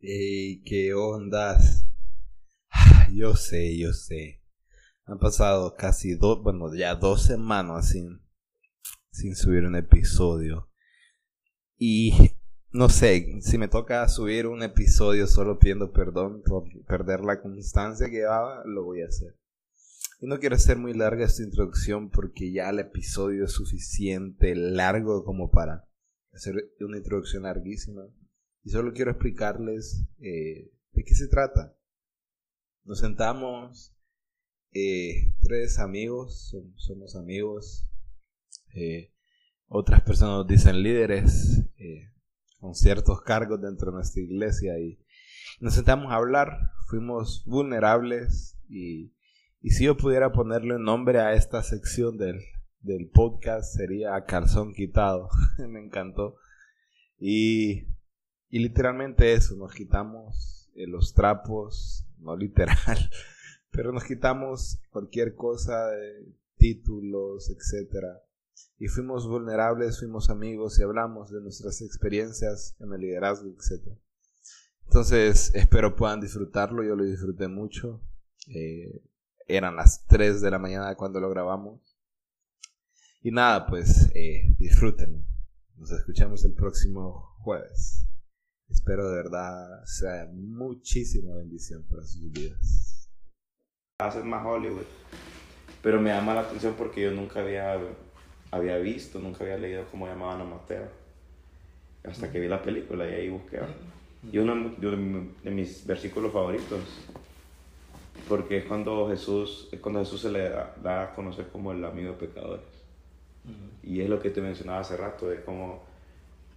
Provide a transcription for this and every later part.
Ey, qué ondas. Yo sé, yo sé. Han pasado casi dos, bueno, ya dos semanas sin, sin subir un episodio. Y no sé, si me toca subir un episodio solo pidiendo perdón por perder la constancia que llevaba, lo voy a hacer. Y no quiero hacer muy larga esta introducción porque ya el episodio es suficiente largo como para hacer una introducción larguísima. Y solo quiero explicarles eh, de qué se trata. Nos sentamos eh, tres amigos, somos amigos. Eh, otras personas dicen líderes con ciertos cargos dentro de nuestra iglesia y nos sentamos a hablar. Fuimos vulnerables y, y si yo pudiera ponerle un nombre a esta sección del, del podcast sería calzón quitado. Me encantó. Y y literalmente eso, nos quitamos eh, los trapos, no literal, pero nos quitamos cualquier cosa, títulos, etc. Y fuimos vulnerables, fuimos amigos y hablamos de nuestras experiencias en el liderazgo, etc. Entonces, espero puedan disfrutarlo, yo lo disfruté mucho. Eh, eran las 3 de la mañana cuando lo grabamos. Y nada, pues eh, disfruten. Nos escuchamos el próximo jueves. Espero de verdad sea muchísima bendición para sus vidas. Hacer más Hollywood. Pero me llama la atención porque yo nunca había, había visto, nunca había leído cómo llamaban a Mateo. Hasta que vi la película y ahí busqué. Y uno de mis versículos favoritos, porque es cuando Jesús, es cuando Jesús se le da, a conocer como el amigo de pecadores. Y es lo que te mencionaba hace rato, de cómo,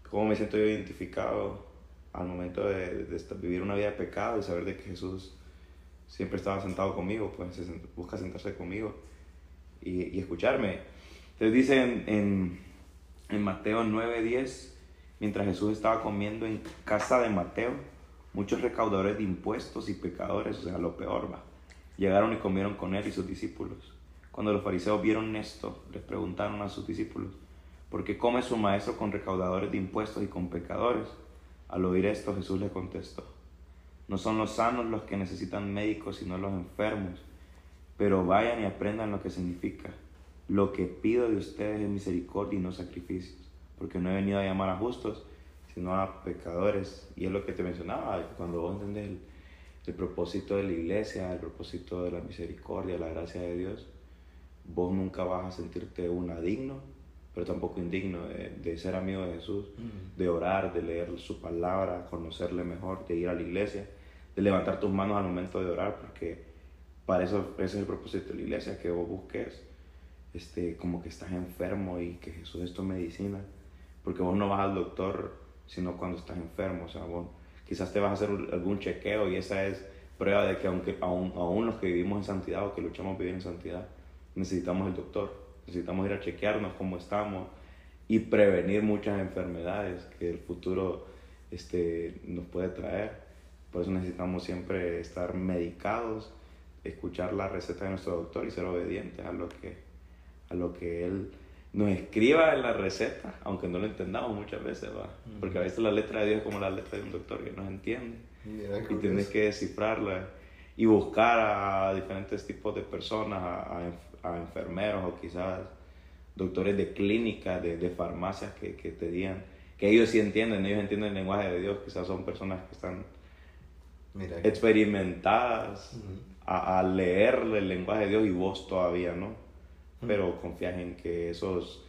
cómo me siento yo identificado al momento de, vivir una vida de pecado y saber de que Jesús siempre estaba sentado conmigo, pues busca sentarse conmigo y, escucharme. Entonces dice en, en, en Mateo 9:10, mientras Jesús estaba comiendo en casa de Mateo, muchos recaudadores de impuestos y pecadores, o sea, lo peor, va, llegaron y comieron con él y sus discípulos. Cuando los fariseos vieron esto, les preguntaron a sus discípulos, ¿por qué come su maestro con recaudadores de impuestos y con pecadores? Al oír esto, Jesús le contestó, no son los sanos los que necesitan médicos, sino los enfermos, pero vayan y aprendan lo que significa. Lo que pido de ustedes es misericordia y no sacrificios, porque no he venido a llamar a justos, sino a pecadores. Y es lo que te mencionaba, cuando vos entendés el propósito de la iglesia, el propósito de la misericordia, la gracia de Dios, vos nunca vas a sentirte una digno pero tampoco indigno de, ser amigo de Jesús, de orar, de leer su palabra, conocerle mejor, de ir a la iglesia, de levantar tus manos al momento de orar, porque para eso ese es el propósito de la iglesia, que vos busques este, como que estás enfermo y que Jesús es tu medicina, porque vos no vas al doctor sino cuando estás enfermo, o sea, vos quizás te vas a hacer algún chequeo y esa es prueba de que aunque aún, aún los que vivimos en santidad o que luchamos vivir en santidad, necesitamos el doctor necesitamos ir a chequearnos cómo estamos y prevenir muchas enfermedades que el futuro este, nos puede traer. Por eso necesitamos siempre estar medicados, escuchar la receta de nuestro doctor y ser obedientes a lo que, a lo que él nos escriba en la receta, aunque no lo entendamos muchas veces, ¿va? Porque a veces la letra de Dios es como la letra de un doctor que no entiende. y tienes que descifrarla y buscar a diferentes tipos de personas, a, a enfermeros o quizás doctores de clínica, de, de farmacias que, que, te digan, que ellos sí entienden, ellos entienden el lenguaje de Dios, quizás son personas que están experimentadas a, a, leer el lenguaje de Dios y vos todavía no, pero confías en que esos,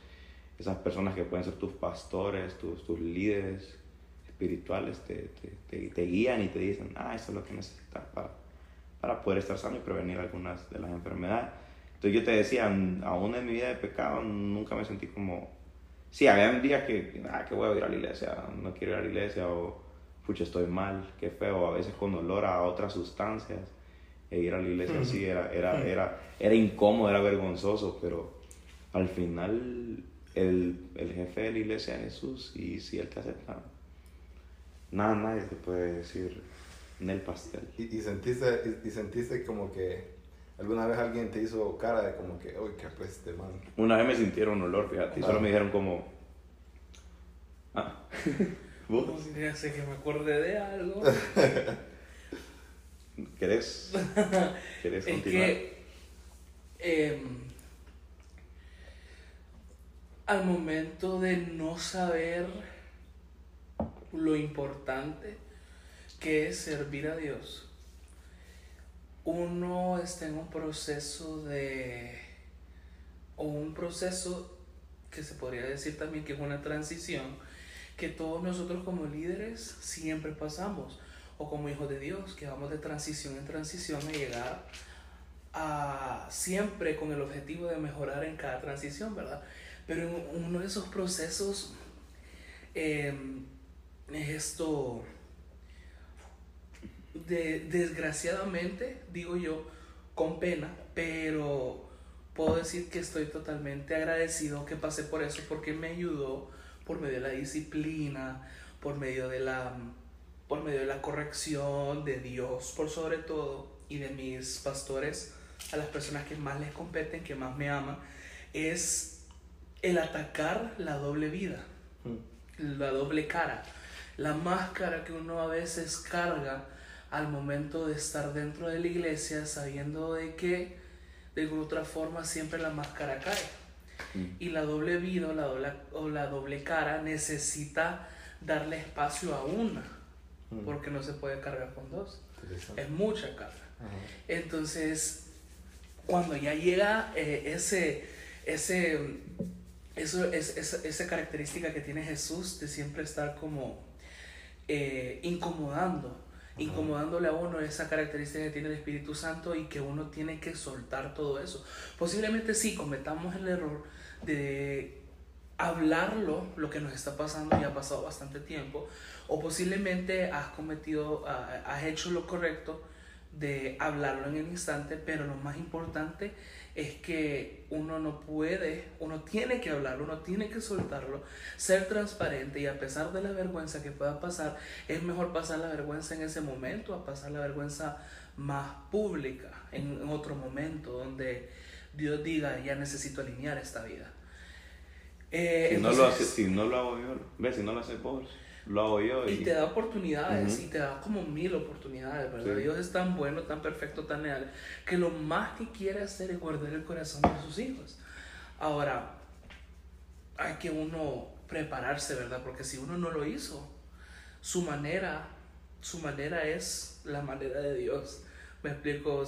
esas personas que pueden ser tus pastores, tus, tus líderes espirituales te, te, te, guían y te dicen, ah, eso es lo que necesitas para, para poder estar sano y prevenir algunas de las enfermedades. Entonces yo te decía, aún en mi vida de pecado nunca me sentí como... Sí, había días que, ah, que voy a ir a la iglesia, no quiero ir a la iglesia, o pucha, estoy mal, qué feo, a veces con olor a otras sustancias, e ir a la iglesia sí era, era, era, era incómodo, era vergonzoso, pero al final el, el jefe de la iglesia es Jesús, y si Él te acepta, nada, nadie te puede decir en el pastel. Y, y, sentiste, y, y sentiste como que ¿Alguna vez alguien te hizo cara de como que, uy, qué apeste, man? Una vez me sintieron olor, fíjate, y solo me dijeron como... Ah, ¿vos No sé, sé que me acordé de algo. querés, querés es continuar? que em, al momento de no saber lo importante que es servir a Dios, uno está en un proceso de, o un proceso que se podría decir también que es una transición, que todos nosotros como líderes siempre pasamos, o como hijos de Dios, que vamos de transición en transición a llegar a siempre con el objetivo de mejorar en cada transición, ¿verdad? Pero en uno de esos procesos eh, es esto, de, desgraciadamente, digo yo, con pena, pero puedo decir que estoy totalmente agradecido que pasé por eso porque me ayudó por medio de la disciplina, por medio de la, por medio de la corrección de Dios, por sobre todo, y de mis pastores, a las personas que más les competen, que más me aman, es el atacar la doble vida, la doble cara, la máscara que uno a veces carga al momento de estar dentro de la iglesia sabiendo de que de alguna otra forma siempre la máscara cae. Mm. Y la doble vida o la doble, o la doble cara necesita darle espacio a una, Mm. porque no se puede cargar con dos. Es mucha carga. Ajá. Entonces, cuando ya llega eh, ese, ese, eso, es, esa, esa característica que tiene Jesús de siempre estar como eh, incomodando, incomodándole a uno esa característica que tiene el Espíritu Santo y que uno tiene que soltar todo eso. Posiblemente sí cometamos el error de hablarlo, lo que nos está pasando y ha pasado bastante tiempo, o posiblemente has cometido, has hecho lo correcto de hablarlo en el instante, pero lo más importante es que uno no puede, uno tiene que hablarlo, uno tiene que soltarlo, ser transparente y a pesar de la vergüenza que pueda pasar, es mejor pasar la vergüenza en ese momento a pasar la vergüenza más pública en, en otro momento donde Dios diga, ya necesito alinear esta vida. Eh, Si no, lo hace, si no lo hago yo, ves, si no lo haces vos, lo hago yo. y Y, te da oportunidades y te da como mil oportunidades, ¿verdad? Sí. Dios es tan bueno, tan perfecto, tan leal, que lo más que quiere hacer es guardar el corazón de sus hijos. Ahora, hay que uno prepararse, ¿verdad? Porque si uno no lo hizo, su manera, su manera es la manera de Dios. Me explico,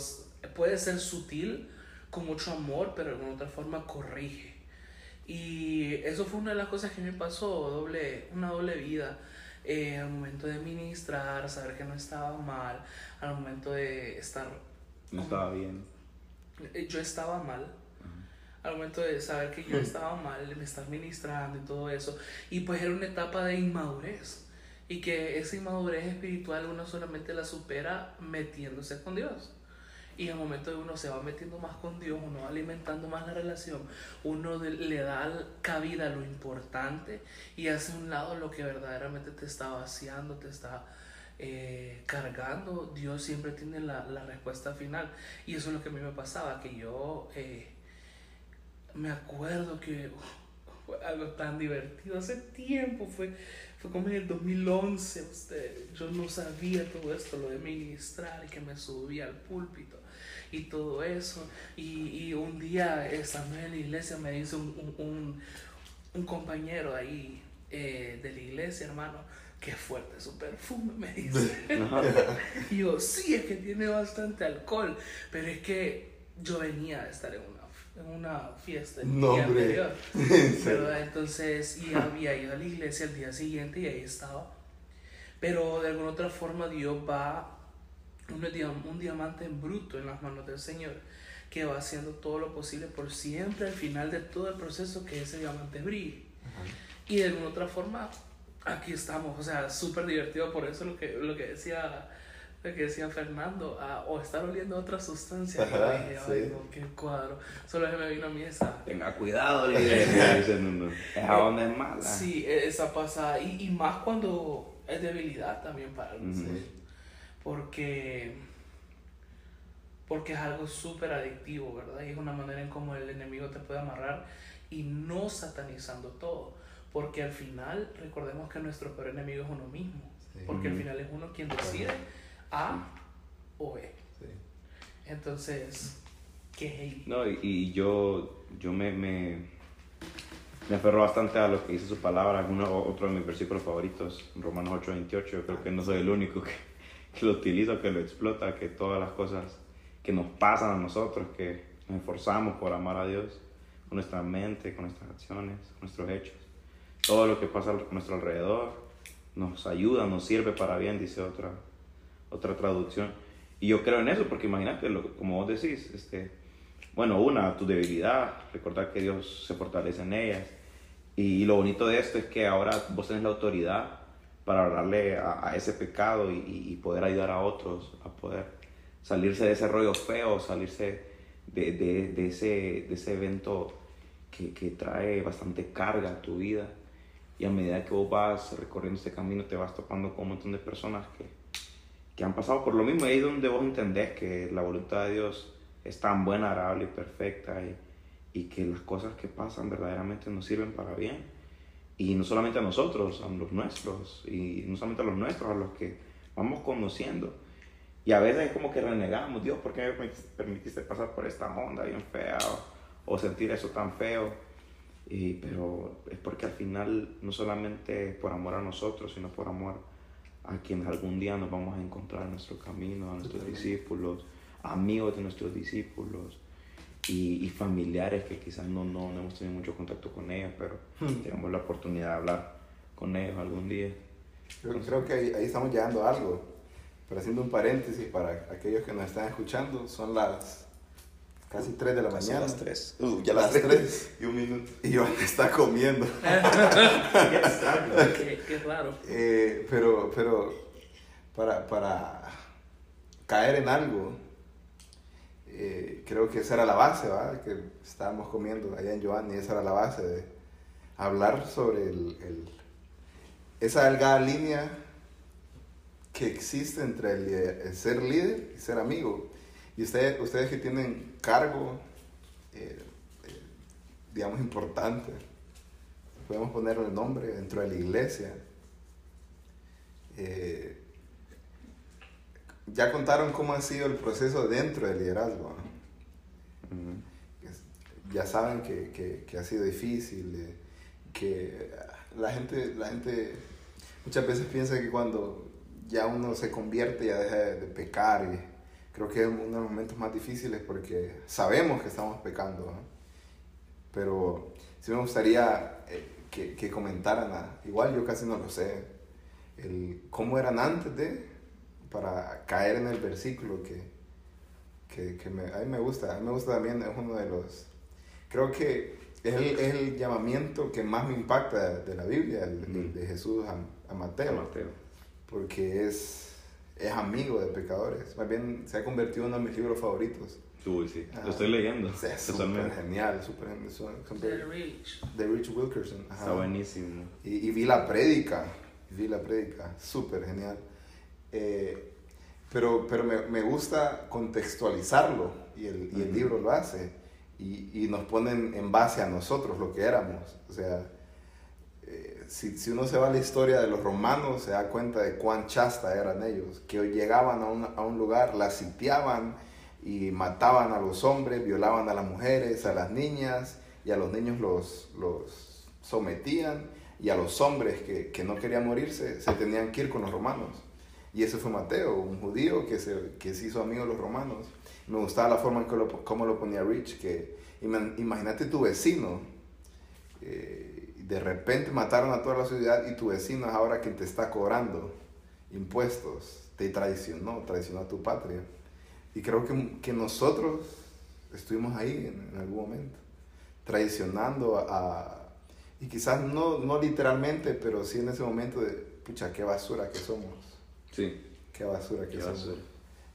puede ser sutil, con mucho amor, pero de alguna otra forma corrige. Y eso fue una de las cosas que me pasó, doble, una doble vida. Eh, al momento de ministrar, saber que no estaba mal, al momento de estar... no estaba bien. eh, Yo estaba mal, al momento de saber que yo estaba mal, de estar ministrando y todo eso. Y pues era una etapa de inmadurez. Y que esa inmadurez espiritual uno solamente la supera metiéndose con Dios. Y el momento de uno se va metiendo más con Dios, uno va alimentando más la relación, uno le da cabida a lo importante y hace un lado lo que verdaderamente te está vaciando, te está eh, cargando. Dios siempre tiene la, la respuesta final. Y eso es lo que a mí me pasaba, que yo eh, me acuerdo que fue algo tan divertido hace tiempo, fue, fue como en el 2011, usted, yo no sabía todo esto, lo de ministrar y que me subía al púlpito y todo eso. Y, y un día estando en la iglesia me dice un, un, un, un compañero ahí eh, de la iglesia, hermano, qué fuerte su perfume, me dice. Y yo, sí, es que tiene bastante alcohol, pero es que yo venía a estar en una, en una fiesta el No, día hombre. anterior. ¿verdad? Entonces, y había ido a la iglesia el día siguiente y ahí estaba. Pero de alguna otra forma Dios va, un, diam- un diamante en bruto en las manos del Señor, que va haciendo todo lo posible por siempre al final de todo el proceso que ese diamante brille. Y de alguna otra forma, aquí estamos, o sea, súper divertido, por eso lo que, lo que decía lo que decía Fernando, ah, o estar oliendo otra sustancia. Ajá, dije, ay, sí. no, qué cuadro. Solo que me vino a mí esa. Tenga cuidado, líder. me dicen uno. Esa onda es mala. Sí, e- esa pasada. Y, y más cuando es debilidad también para algunos. Ujú. Porque porque es algo súper adictivo, ¿verdad? Y es una manera en cómo el enemigo te puede amarrar y no satanizando todo, porque al final recordemos que nuestro peor enemigo es uno mismo, porque al final es uno quien decide A o B. Entonces, ¿qué es No, y, y yo, yo me, me, me aferro bastante a lo que dice su palabra, uno, otro de mis versículos favoritos, Romanos 8:28, yo creo que no soy el único que, que lo utiliza, que lo explota, que todas las cosas que nos pasan a nosotros, que nos esforzamos por amar a Dios con nuestra mente, con nuestras acciones, con nuestros hechos. Todo lo que pasa a nuestro alrededor nos ayuda, nos sirve para bien, dice otra, otra traducción. Y yo creo en eso, porque imagínate, como vos decís, este, bueno, una, tu debilidad, recordar que Dios se fortalece en ellas. Y, lo bonito de esto es que ahora vos tenés la autoridad para hablarle a, ese pecado y, poder ayudar a otros a poder salirse de ese rollo feo, salirse de, ese, evento que, trae bastante carga a tu vida. Y a medida que vos vas recorriendo ese camino, te vas topando con un montón de personas que, que han pasado por lo mismo. Ahí es donde vos entendés que la voluntad de Dios es tan buena, agradable y perfecta. Y, y que las cosas que pasan verdaderamente nos sirven para bien. Y no solamente a nosotros, a los nuestros. Y no solamente a los nuestros, a los que vamos conociendo. Y a veces es como que renegamos, Dios, ¿por qué me permitiste pasar por esta onda bien fea? O, sentir eso tan feo. Y, pero es porque al final no solamente por amor a nosotros, sino por amor a quienes algún día nos vamos a encontrar en nuestro camino, a nuestros discípulos, amigos de nuestros discípulos y, familiares que quizás no, no, hemos tenido mucho contacto con ellos, pero hmm. tenemos la oportunidad de hablar con ellos algún día. Yo creo que ahí, ahí estamos llegando a algo pero haciendo un paréntesis para aquellos que nos están escuchando, son las casi 3 de la mañana. las 3. Uh, ya las 3. Y un minuto. Y Iván está comiendo. qué, qué, raro. Eh, pero, pero para, para caer en algo, eh, creo que esa era la base, ¿va? Que estábamos comiendo allá en y esa era la base de hablar sobre el, esa delgada línea que existe entre el, ser líder y ser amigo. Y ustedes, ustedes que tienen cargo, eh, eh, digamos, importante, podemos ponerle nombre dentro de la iglesia. Eh, ya contaron cómo ha sido el proceso dentro del liderazgo. Ya saben que, que, ha sido difícil, que la gente, la gente muchas veces piensa que cuando ya uno se convierte, ya deja de, pecar y creo que es uno de los momentos más difíciles porque sabemos que estamos pecando, pero sí me gustaría eh, que, que, comentaran, igual yo casi no lo sé, el, cómo eran antes de, para caer en el versículo que, que, que me, a mí me gusta, a mí me gusta también, es uno de los, creo que es el, es el llamamiento que más me impacta de, la Biblia, el, de Jesús a, a Mateo. A Mateo porque es, es amigo de pecadores. Más bien se ha convertido en uno de mis libros favoritos. Uy, sí, lo estoy leyendo. Es súper genial, súper The Rich. The Rich Wilkerson. Está buenísimo. Y, y, vi la prédica, vi la prédica, súper genial. Eh, pero pero me, me, gusta contextualizarlo y el, y el libro lo hace. Y, y, nos ponen en base a nosotros lo que éramos. O sea, si, si, uno se va a la historia de los romanos, se da cuenta de cuán chasta eran ellos, que llegaban a un, a un lugar, la sitiaban y mataban a los hombres, violaban a las mujeres, a las niñas, y a los niños los, los sometían, y a los hombres que, que, no querían morirse se tenían que ir con los romanos. Y ese fue Mateo, un judío que se, que se hizo amigo de los romanos. Me gustaba la forma en que lo, lo ponía Rich, que imagínate tu vecino. Eh, de repente mataron a toda la ciudad y tu vecino es ahora quien te está cobrando impuestos, te traicionó, traicionó a tu patria. Y creo que, que nosotros estuvimos ahí en, algún momento, traicionando a, y quizás no, no literalmente, pero sí en ese momento de, pucha, qué basura que somos. Sí. Qué basura que somos.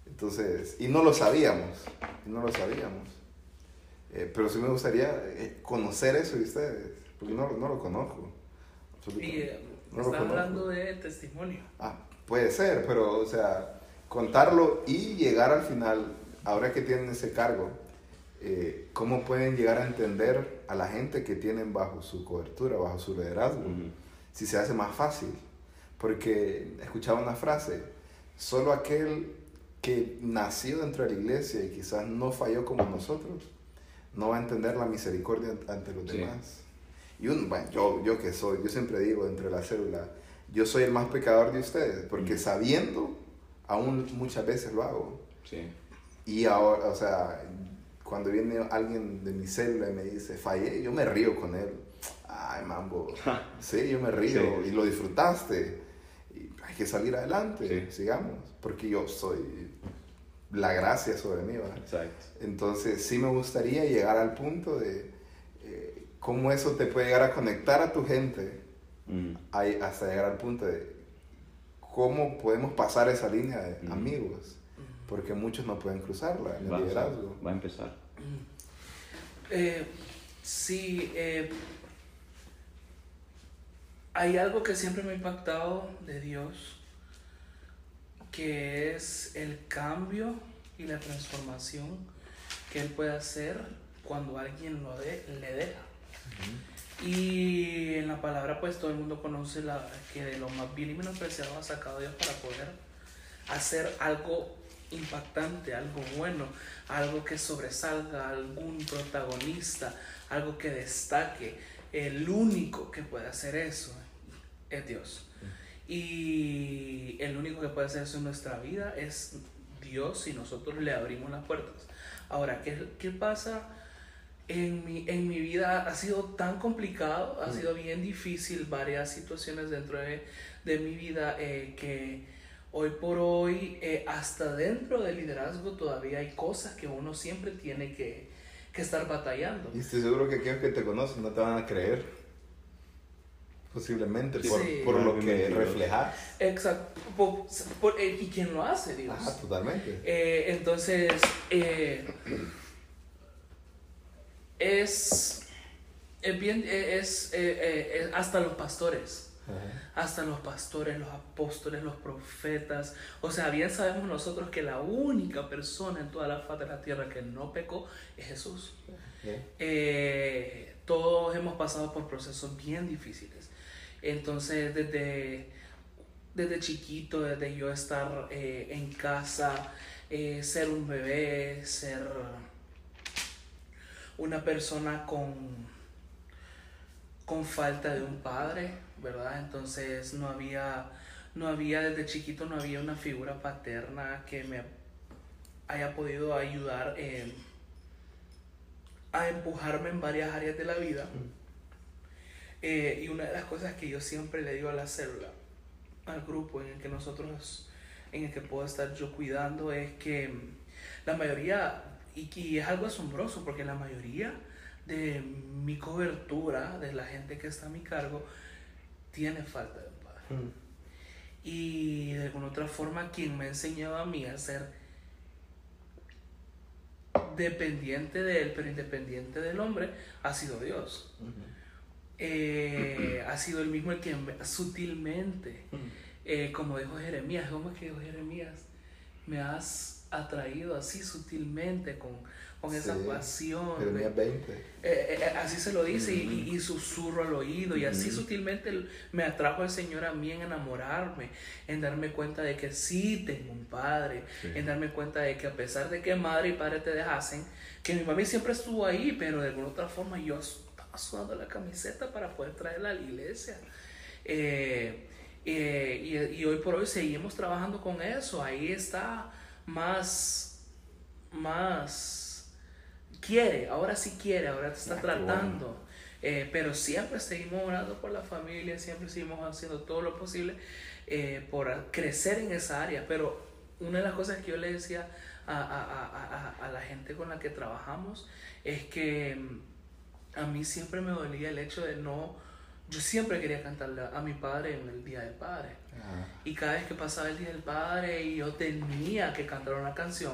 Entonces, y no lo sabíamos, y no lo sabíamos. Eh, pero sí me gustaría eh, conocer eso de ustedes porque no, no lo conozco. Y eh, está hablando de testimonio. Ah, puede ser, pero, o sea, contarlo y llegar al final ahora que tienen ese cargo, eh, ¿cómo pueden llegar a entender a la gente que tienen bajo su cobertura, bajo su liderazgo? Ujú. Si se hace más fácil. Porque escuchaba una frase, solo aquel que nació dentro de la iglesia y quizás no falló como nosotros, no va a entender la misericordia ante los Sí. demás. Y un, bueno, yo, yo que soy, yo siempre digo dentro de la célula, yo soy el más pecador de ustedes, porque Mm. sabiendo, aún muchas veces lo hago. Sí. Y ahora, o sea, cuando viene alguien de mi célula y me dice, fallé, yo me río con él. Ay, mambo. Sí, yo me río Sí. y lo disfrutaste. Hay que salir adelante, Sí. sigamos, porque yo soy la gracia sobre mí. ¿verdad? Exacto. Entonces, sí me gustaría llegar al punto de eh, cómo eso te puede llegar a conectar a tu gente, Ujú. ahí- hasta llegar al punto de cómo podemos pasar esa línea de Ujú. amigos, porque muchos no pueden cruzarla en el Va, a- liderazgo. va a empezar. Eh, sí, eh, hay algo que siempre me ha impactado de Dios, que es el cambio y la transformación que Él puede hacer cuando alguien lo de, le deja. Y en la palabra, pues todo el mundo conoce la, que de lo más vil y menospreciado ha sacado Dios para poder hacer algo impactante, algo bueno, algo que sobresalga, algún protagonista, algo que destaque. El único que puede hacer eso es Dios. Y el único que puede hacer eso en nuestra vida es Dios si nosotros le abrimos las puertas. Ahora, ¿qué, qué pasa? En mi, en mi vida ha sido tan complicado, ha sido bien difícil varias situaciones dentro de, de mi vida eh, que hoy por hoy, eh, hasta dentro del liderazgo todavía hay cosas que uno siempre tiene que, que estar batallando. Y estoy seguro que aquellos que te conocen no te van a creer. Posiblemente por, Sí. por lo que reflejas. Exacto. Por- por- eh, ¿Y quién lo hace, Dios? Ah, totalmente. Eh, entonces, eh, es, es bien, es, eh, eh, hasta los pastores, Ajá. hasta los pastores, los apóstoles, los profetas. O sea, bien sabemos nosotros que la única persona en toda la faz de la tierra que no pecó es Jesús. Todos hemos pasado por procesos bien difíciles. Entonces, desde, desde chiquito, desde yo estar eh, en casa, eh, ser un bebé, ser una persona con, con falta de un padre, ¿verdad? Entonces no había, no había, desde chiquito no había una figura paterna que me haya podido ayudar a empujarme en varias áreas de la vida. Eh, y una de las cosas que yo siempre le digo a la célula, al grupo en el que nosotros, en el que puedo estar yo cuidando, es que mm, la mayoría, y, y es algo asombroso, porque la mayoría de mi cobertura, de la gente que está a mi cargo, tiene falta de un padre. Y de alguna otra forma, quien me ha enseñado a mí a ser dependiente de él, pero independiente del hombre, ha sido Dios. Eh, ha sido el mismo el que me- sutilmente, eh, como dijo Jeremías, ¿cómo es que dijo Jeremías? Me has atraído así sutilmente con, con esa Sí, pasión. Jeremías 20. Eh, eh, así se lo dice y, y- y susurro al oído y así Ujú. sutilmente me atrajo el Señor a mí en enamorarme, en darme cuenta de que sí tengo un padre, Sí. en darme cuenta de que a pesar de que madre y padre te dejasen, que mi mami siempre estuvo ahí, pero de alguna otra forma yo sudando la camiseta para poder traerla a la iglesia. Eh, eh, y, y hoy por hoy seguimos trabajando con eso, ahí está más, más quiere, ahora sí quiere, ahora te está Ah, tratando. Eh, pero siempre seguimos orando por la familia, siempre seguimos haciendo todo lo posible eh, por crecer en esa área. Pero una de las cosas que yo le decía a, a- a- a- la gente con la que trabajamos es que a mí siempre me dolía el hecho de no, yo siempre quería cantarle a mi padre en el Día del Padre. Ah, Y cada vez que pasaba el Día del Padre y yo tenía que cantar una canción,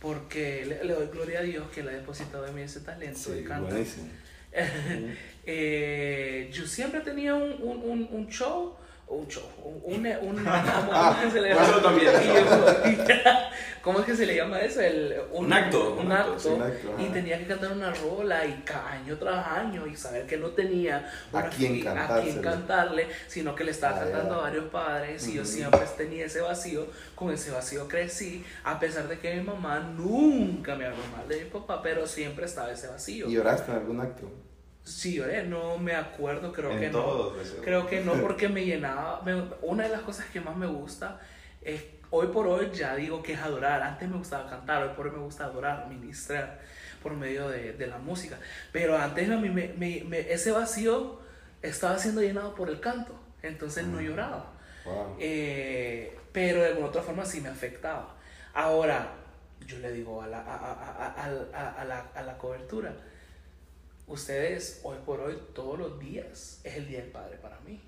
porque le, le doy gloria a Dios que le ha depositado en mí ese talento de sí, buenísimo. Eh, yo siempre tenía un, un, un, un show un show, un, un, un- ¿cómo, cómo es que se le llama? Eso también. Y yo- ¿Cómo es que se le llama eso? El, Un acto, Un, un acto, acto. sí, un acto, y tenía que cantar una rola y ca- año tras año y saber que no tenía ¿A quién a cantarle, sino que le estaba Ah, cantando a varios padres y yo siempre tenía ese vacío, con ese vacío crecí, a pesar de que mi mamá nunca me habló mal de mi papá, pero siempre estaba ese vacío. ¿Y lloraste en algún acto? Sí, lloré, no me acuerdo, creo En que todos, no. Creo que no porque me llenaba. me- una de las cosas que más me gusta es, hoy por hoy ya digo que es adorar. Antes me gustaba cantar, hoy por hoy me gusta adorar, ministrar por medio de, de la música. Pero antes a mí me, me- me- ese vacío estaba siendo llenado por el canto, entonces no lloraba. Wow. Eh, pero de alguna otra forma sí me afectaba. Ahora, yo le digo a la, a, a- a- a- a- a la, a la cobertura, ustedes hoy por hoy, todos los días, es el Día del Padre para mí.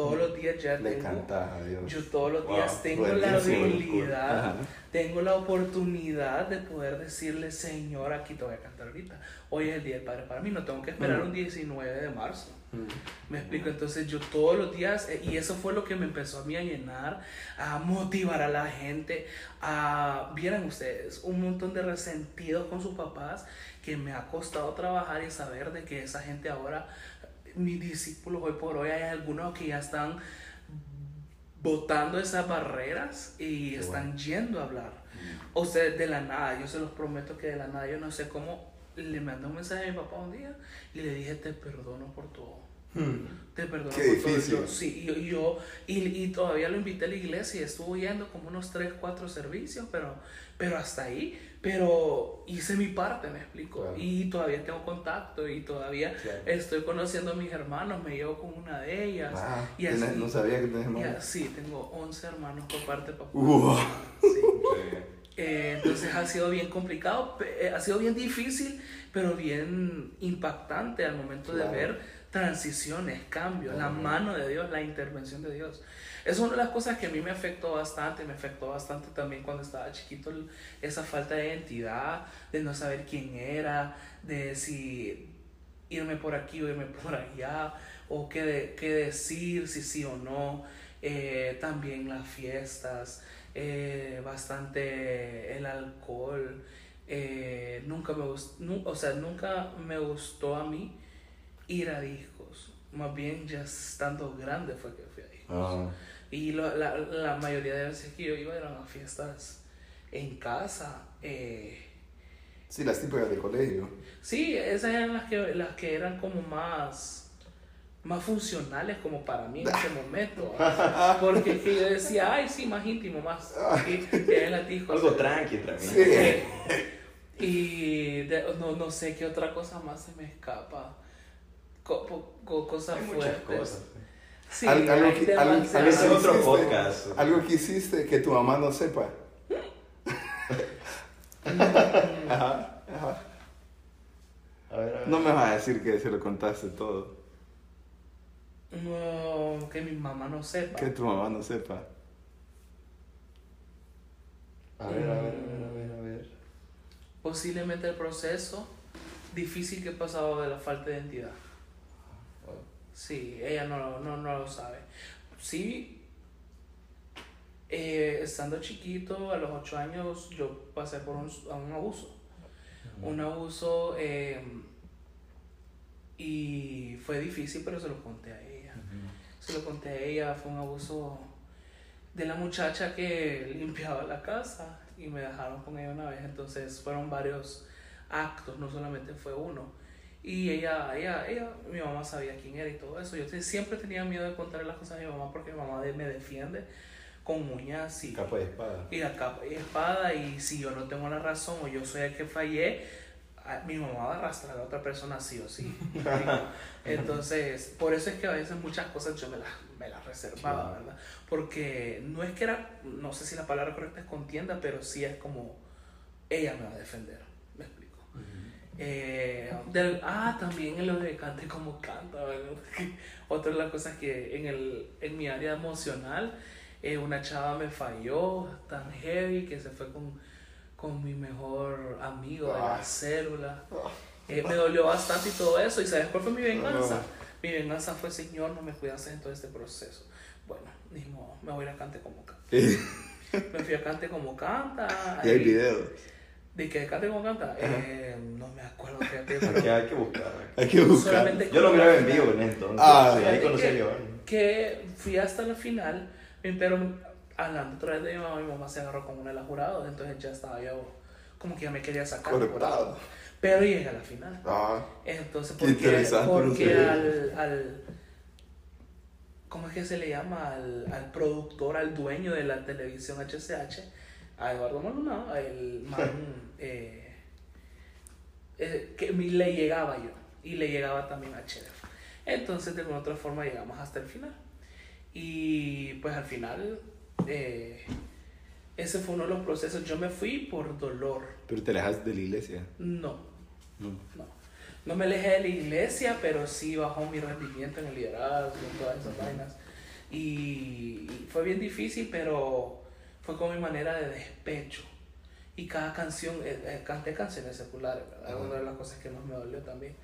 Todos los días ya Le tengo, Dios. yo todos los Wow, días tengo la habilidad, tengo la oportunidad de poder decirle, Señor, aquí te voy a cantar ahorita. Hoy es el Día del Padre para mí, no tengo que esperar Mm. un 19 de marzo. Mm. Me explico, entonces yo todos los días, eh, y eso fue lo que me empezó a mí a llenar, a motivar a la gente, a, vieran ustedes, un montón de resentidos con sus papás que me ha costado trabajar y saber de que esa gente ahora, mis discípulos hoy por hoy, hay algunos que ya están botando esas barreras y Qué están yendo a hablar. Ustedes de la nada, yo se los prometo que de la nada, yo no sé cómo, le mandé un mensaje a mi papá un día y le dije, te perdono por todo. Hmm. Te perdono Qué por todo. difícil. Yo- sí, yo, yo y, y todavía lo invité a la iglesia y estuvo yendo como unos 3, 4 servicios, pero, pero hasta ahí. Pero hice mi parte, me explico. Claro. Y todavía tengo contacto y todavía Claro. estoy conociendo a mis hermanos, me llevo con una de ellas. Ah, y así- no sabía que tenés y hermanos. así, tengo 11 hermanos por parte de papá. Uy. Sí. Sí. Eh, entonces ha sido bien complicado, eh, ha sido bien difícil, pero bien impactante al momento Claro. de ver transiciones, cambios, la mano de Dios, la intervención de Dios. Es una de las cosas que a mí me afectó bastante, me afectó bastante también cuando estaba chiquito, esa falta de identidad, de no saber quién era, de si irme por aquí o irme por allá, o qué, de- qué decir, si sí o no. Eh, también las fiestas, eh, bastante el alcohol. eh, nunca me gustó, o sea, nunca me gustó a mí ir a discos. Más bien ya estando grande fue que fui a discos. Y lo- la, la mayoría de veces que yo iba eran a fiestas en casa. eh, sí, las típicas de colegio. Sí, esas eran las que, las que eran como más, más funcionales como para mí en ese momento. ¿ah? Porque es que yo decía, ay, sí, más íntimo, más. Algo tranqui también. Sí. y de- no, no sé qué otra cosa más se me escapa. Co- co- cosas Hay muchas fuertes. cosas. Sí, algo, que, algo, que otro hiciste- podcast. Algo que hiciste que tu mamá no sepa. Ajá, ajá. A ver, a ver. No me vas a decir que se lo contaste todo. No, que mi mamá no sepa. Que tu mamá no sepa. A ver, a ver, a ver, a ver, a ver. Posiblemente el proceso difícil que he pasado de la falta de identidad. Sí, ella no, no, no lo sabe. Sí, eh, estando chiquito, a los 8 años, yo pasé por un, abuso. Un abuso eh, y fue difícil, pero se lo conté a ella. Se lo conté a ella, fue un abuso de la muchacha que limpiaba la casa y me dejaron con ella una vez. Entonces fueron varios actos, no solamente fue uno. Y ella, ella, ella, mi mamá sabía quién era y todo eso. Yo siempre tenía miedo de contarle las cosas a mi mamá porque mi mamá me defiende con uñas y, Capa de espada. y a capa y espada. Y si yo no tengo la razón o yo soy el que fallé, mi mamá va a arrastrar a otra persona sí o sí. Entonces, por eso es que a veces muchas cosas yo me las, me las reservaba, Claro. ¿verdad? Porque no es que era, no sé si la palabra correcta es contienda, pero sí es como, ella me va a defender. Eh, del- ah, también en lo de cante como canta, ¿verdad? Otra de las cosas que en, el, en mi área emocional, eh, una chava me falló tan heavy que se fue con, con mi mejor amigo de la Ah. célula. Eh, me dolió bastante y todo eso. ¿Y sabes cuál fue mi venganza? Mi venganza fue, Señor, no me cuidaste en todo este proceso. Bueno, mismo, me voy a ir a cante como canta. me fui a cante como canta. Y hay videos. ¿De que cante como canta? Eh, no me acuerdo, que, pero hay que buscar. Hay que buscar. solamente Yo lo grabé en vivo en entonces. Ah, sí, ahí conocí a que- Giovanni. que fui hasta la final, pero hablando otra vez de mi mamá, mi mamá se agarró con una de las jurados, entonces ya estaba yo, como que ya me quería sacar. jurado. Pero llegué a la final. Ah, Entonces, Qué porque, interesante, porque al, al, ¿cómo es que se le llama? Al, al productor, al dueño de la televisión HCH, a Eduardo Maldonado, el man, eh, eh, que le llegaba yo y le llegaba también a Chef. Entonces, de alguna otra forma, llegamos hasta el final. Y pues al final, eh, ese fue uno de los procesos. Yo me fui por dolor. pero te alejas de la iglesia. No, No. no. No me alejé de la iglesia, pero sí bajó mi rendimiento en el liderazgo, en todas esas vainas. Y fue bien difícil, pero fue como mi manera de despecho. Y cada canción, eh, eh, canté canciones seculares, ¿verdad? Ajá. Una de las cosas que más me dolió también.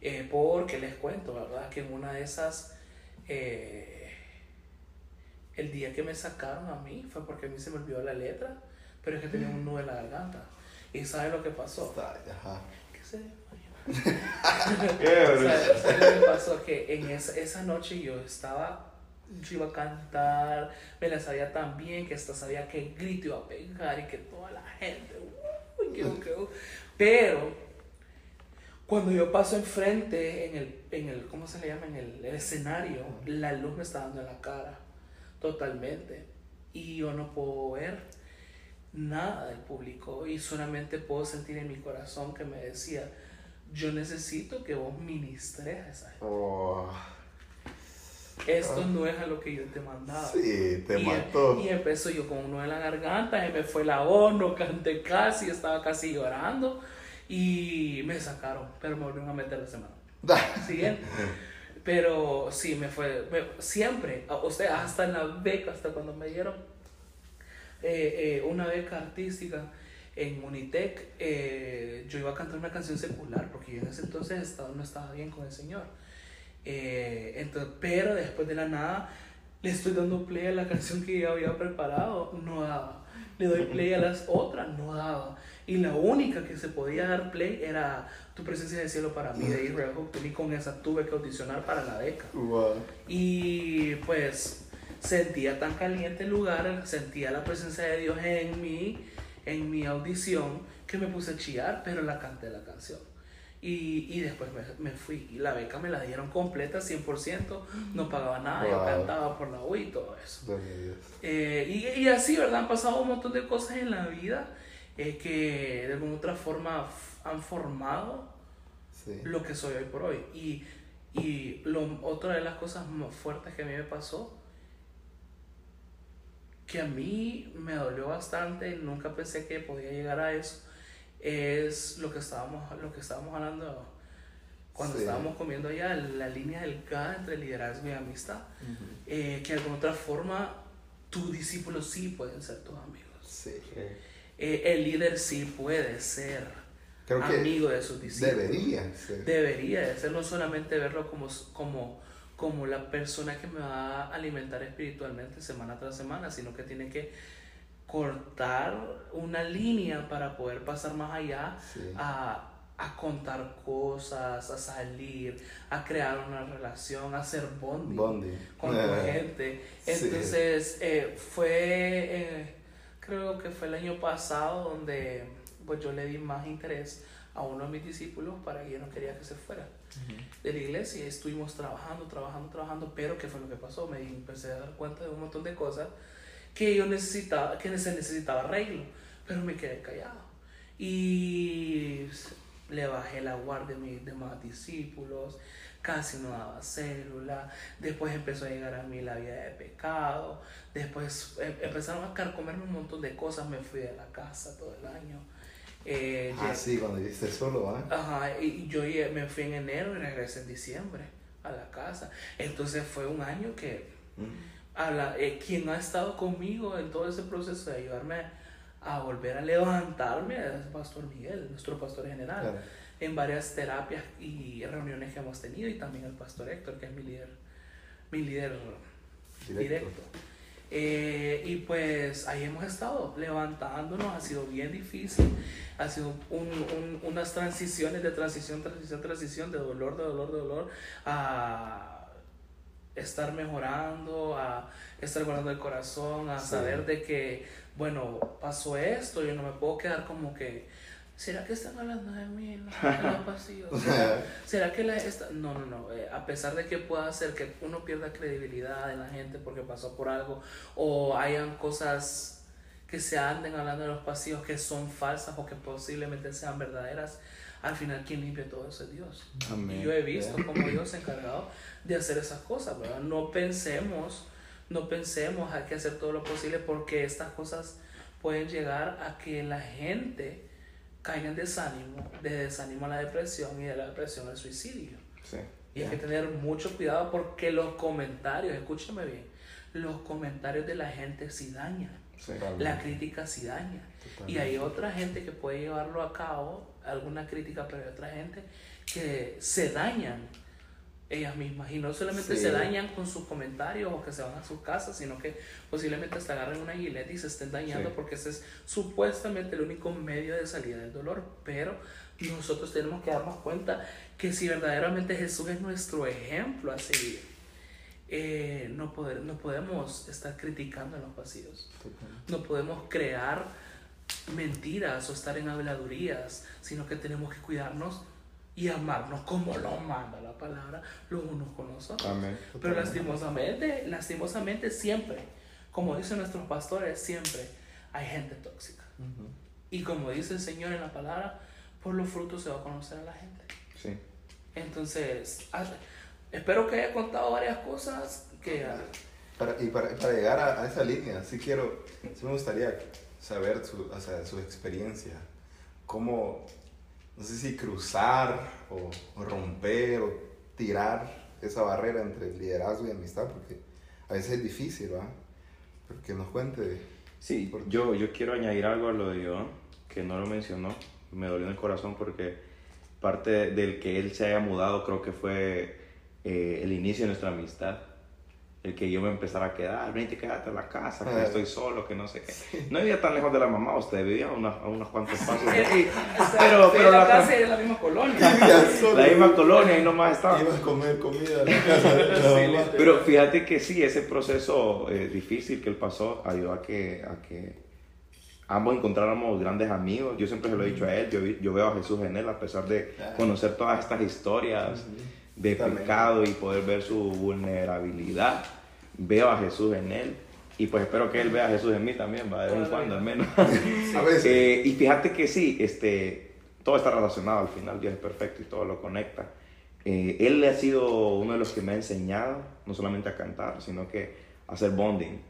Eh, porque les cuento, ¿verdad? Que en una de esas, eh, el día que me sacaron a mí fue porque a mí se me olvidó la letra, pero es que tenía un nudo en la garganta. ¿Y sabes lo que pasó? Está- Ajá. ¿Qué se Qué ¿Sabes ¿sabes lo que pasó? Que en esa, esa noche yo estaba, yo iba a cantar, me la sabía tan bien que hasta sabía qué grito iba a pegar y que toda la gente, que, que, pero cuando yo paso enfrente en el, en el, ¿cómo se le llama? En el, el escenario, la luz me está dando en la cara, totalmente, y yo no puedo ver nada del público y solamente puedo sentir en mi corazón que me decía, yo necesito que vos ministres a esa gente. Oh, Esto no es a lo que yo te mandaba. sí, te y, mató. y empezó yo con uno en la garganta, y me fue la voz, no canté casi, estaba casi llorando y me sacaron, pero me volvieron a meter la semana siguiente. Pero sí, me fue, me- siempre, o sea, hasta en la beca, hasta cuando me dieron eh, eh, una beca artística en Unitec, eh, yo iba a cantar una canción secular, porque yo en ese entonces estaba, no estaba bien con el Señor. Eh, entonces, pero después de la nada, le estoy dando play a la canción que yo había preparado, no daba. Le doy play a las otras, no daba. Y la única que se podía dar play era Tu presencia del cielo para mí, de Israel Houghton, y con esa tuve que audicionar para la beca. Wow. Y pues sentía tan caliente el lugar, sentía la presencia de Dios en mí, en mi audición, que me puse a chillar, pero la canté la canción. Y, y después me, me fui. Y la beca me la dieron completa, 100%, no pagaba nada, yo Wow. cantaba por la U y todo eso. Eh, y, y así, ¿verdad? Han pasado un montón de cosas en la vida eh, que de alguna otra forma han formado Sí. lo que soy hoy por hoy. Y, y lo, otra de las cosas más fuertes que a mí me pasó, que a mí me dolió bastante, nunca pensé que podía llegar a eso, es lo que estábamos, lo que estábamos hablando cuando Sí. estábamos comiendo allá, la línea delgada entre liderazgo y amistad. Eh, que de alguna otra forma, tus discípulos sí pueden ser tus amigos. Sí. Eh, el líder sí puede ser Creo que amigo de sus discípulos. debería ser. Debería de ser, no solamente verlo como, como, como la persona que me va a alimentar espiritualmente semana tras semana, sino que tiene que cortar una línea para poder pasar más allá Sí. a, a contar cosas, a salir, a crear una relación, a hacer bonding Bondi. con tu gente. sí. Entonces, eh, fue, eh, creo que fue el año pasado donde pues yo le di más interés a uno de mis discípulos para que yo no quería que se fuera de la iglesia. Y estuvimos trabajando, trabajando, trabajando, pero ¿qué fue lo que pasó? Me empecé a dar cuenta de un montón de cosas que yo necesitaba, que se necesitaba arreglo, pero me quedé callado. Y le bajé la guardia a mis demás discípulos, casi no daba célula, después empezó a llegar a mí la vida de pecado, después em- empezaron a carcomerme un montón de cosas, me fui de la casa todo el año. Eh, Ah, sí, cuando viste solo, ¿ah? Ajá, y yo me fui en enero y regresé en diciembre a la casa. Entonces fue un año que Mm. A la- eh, quien ha estado conmigo en todo ese proceso de ayudarme a volver a levantarme es Pastor Miguel, nuestro pastor general. Claro. en varias terapias y reuniones que hemos tenido y también el pastor Héctor, que es mi líder, mi líder Directo. directo. Eh, y pues ahí hemos estado levantándonos, ha sido bien difícil, ha sido un- un- unas transiciones de transición, transición, transición, de dolor, de dolor, de dolor, a estar mejorando, a estar guardando el corazón, a Sí. saber de que, bueno, pasó esto, yo no me puedo quedar como que, ¿será que están hablando de mí en los- pasillos? ¿Será, será que la esta... No, no, no, eh, a pesar de que pueda hacer que uno pierda credibilidad en la gente porque pasó por algo, o hayan cosas que se anden hablando en los pasillos que son falsas o que posiblemente sean verdaderas, al final quien limpia todo eso es Dios. Amén. Y yo he visto como Dios se ha encargado de hacer esas cosas, ¿verdad? No pensemos, no pensemos, hay que hacer todo lo posible porque estas cosas pueden llegar a que la gente caiga en desánimo, de desánimo a la depresión y de la depresión al suicidio. Sí. Y hay que tener mucho cuidado porque los comentarios, escúchame bien, los comentarios de la gente sí dañan. Sí. La crítica sí daña. Y hay otra gente que puede llevarlo a cabo, alguna crítica, pero hay otra gente que se dañan ellas mismas. Y no solamente Sí. se dañan con sus comentarios o que se van a sus casas, sino que posiblemente hasta agarren una gileta y se estén dañando Sí. porque ese es supuestamente el único medio de salida del dolor. Pero nosotros tenemos que darnos cuenta que si verdaderamente Jesús es nuestro ejemplo a seguir, eh, no, poder, no podemos estar criticando en los pasillos. No podemos crear mentiras o estar en habladurías, sino que tenemos que cuidarnos y amarnos como lo manda la palabra los unos con los otros. Amén. Pero lastimosamente, lastimosamente siempre, como dicen nuestros pastores, siempre hay gente tóxica. Y como dice el Señor en la palabra, por los frutos se va a conocer a la gente. Sí. Entonces, ah, espero que haya contado varias cosas que... ah, Para, y para, para llegar a, a esa línea, sí quiero, sí me gustaría saber su, o sea, su experiencia. Cómo, no sé si cruzar o, o romper o tirar esa barrera entre liderazgo y amistad, porque a veces es difícil, ¿va? Pero que nos cuente. Sí, yo, yo quiero añadir algo a lo de Iván, que no lo mencionó. Me dolió en el corazón porque parte del que él se haya mudado creo que fue eh, el inicio de nuestra amistad. El que yo me empezara a quedar, vente, quédate en la casa, que estoy solo, que no sé qué. No vivía tan lejos de la mamá, usted vivía a unos, a unos cuantos pasos de ahí. o sea, Pero, la la, casa de la misma colonia. la misma colonia y nomás estaba. Ibas a comer comida a la casa de la Sí, mamá. literal. Pero fíjate que sí, ese proceso eh, difícil que él pasó ayudó a que, a que ambos encontráramos grandes amigos. Yo siempre se lo he dicho a él, yo, yo veo a Jesús en él, a pesar de conocer todas estas historias de También. pecado y poder ver su vulnerabilidad. Veo a Jesús en él y pues espero que él vea a Jesús en mí también, va, de vez en cuando al menos. A veces. Eh, y fíjate que sí, este, todo está relacionado al final, Dios es perfecto y todo lo conecta. Eh, él ha sido uno de los que me ha enseñado, no solamente a cantar, sino que a hacer bonding,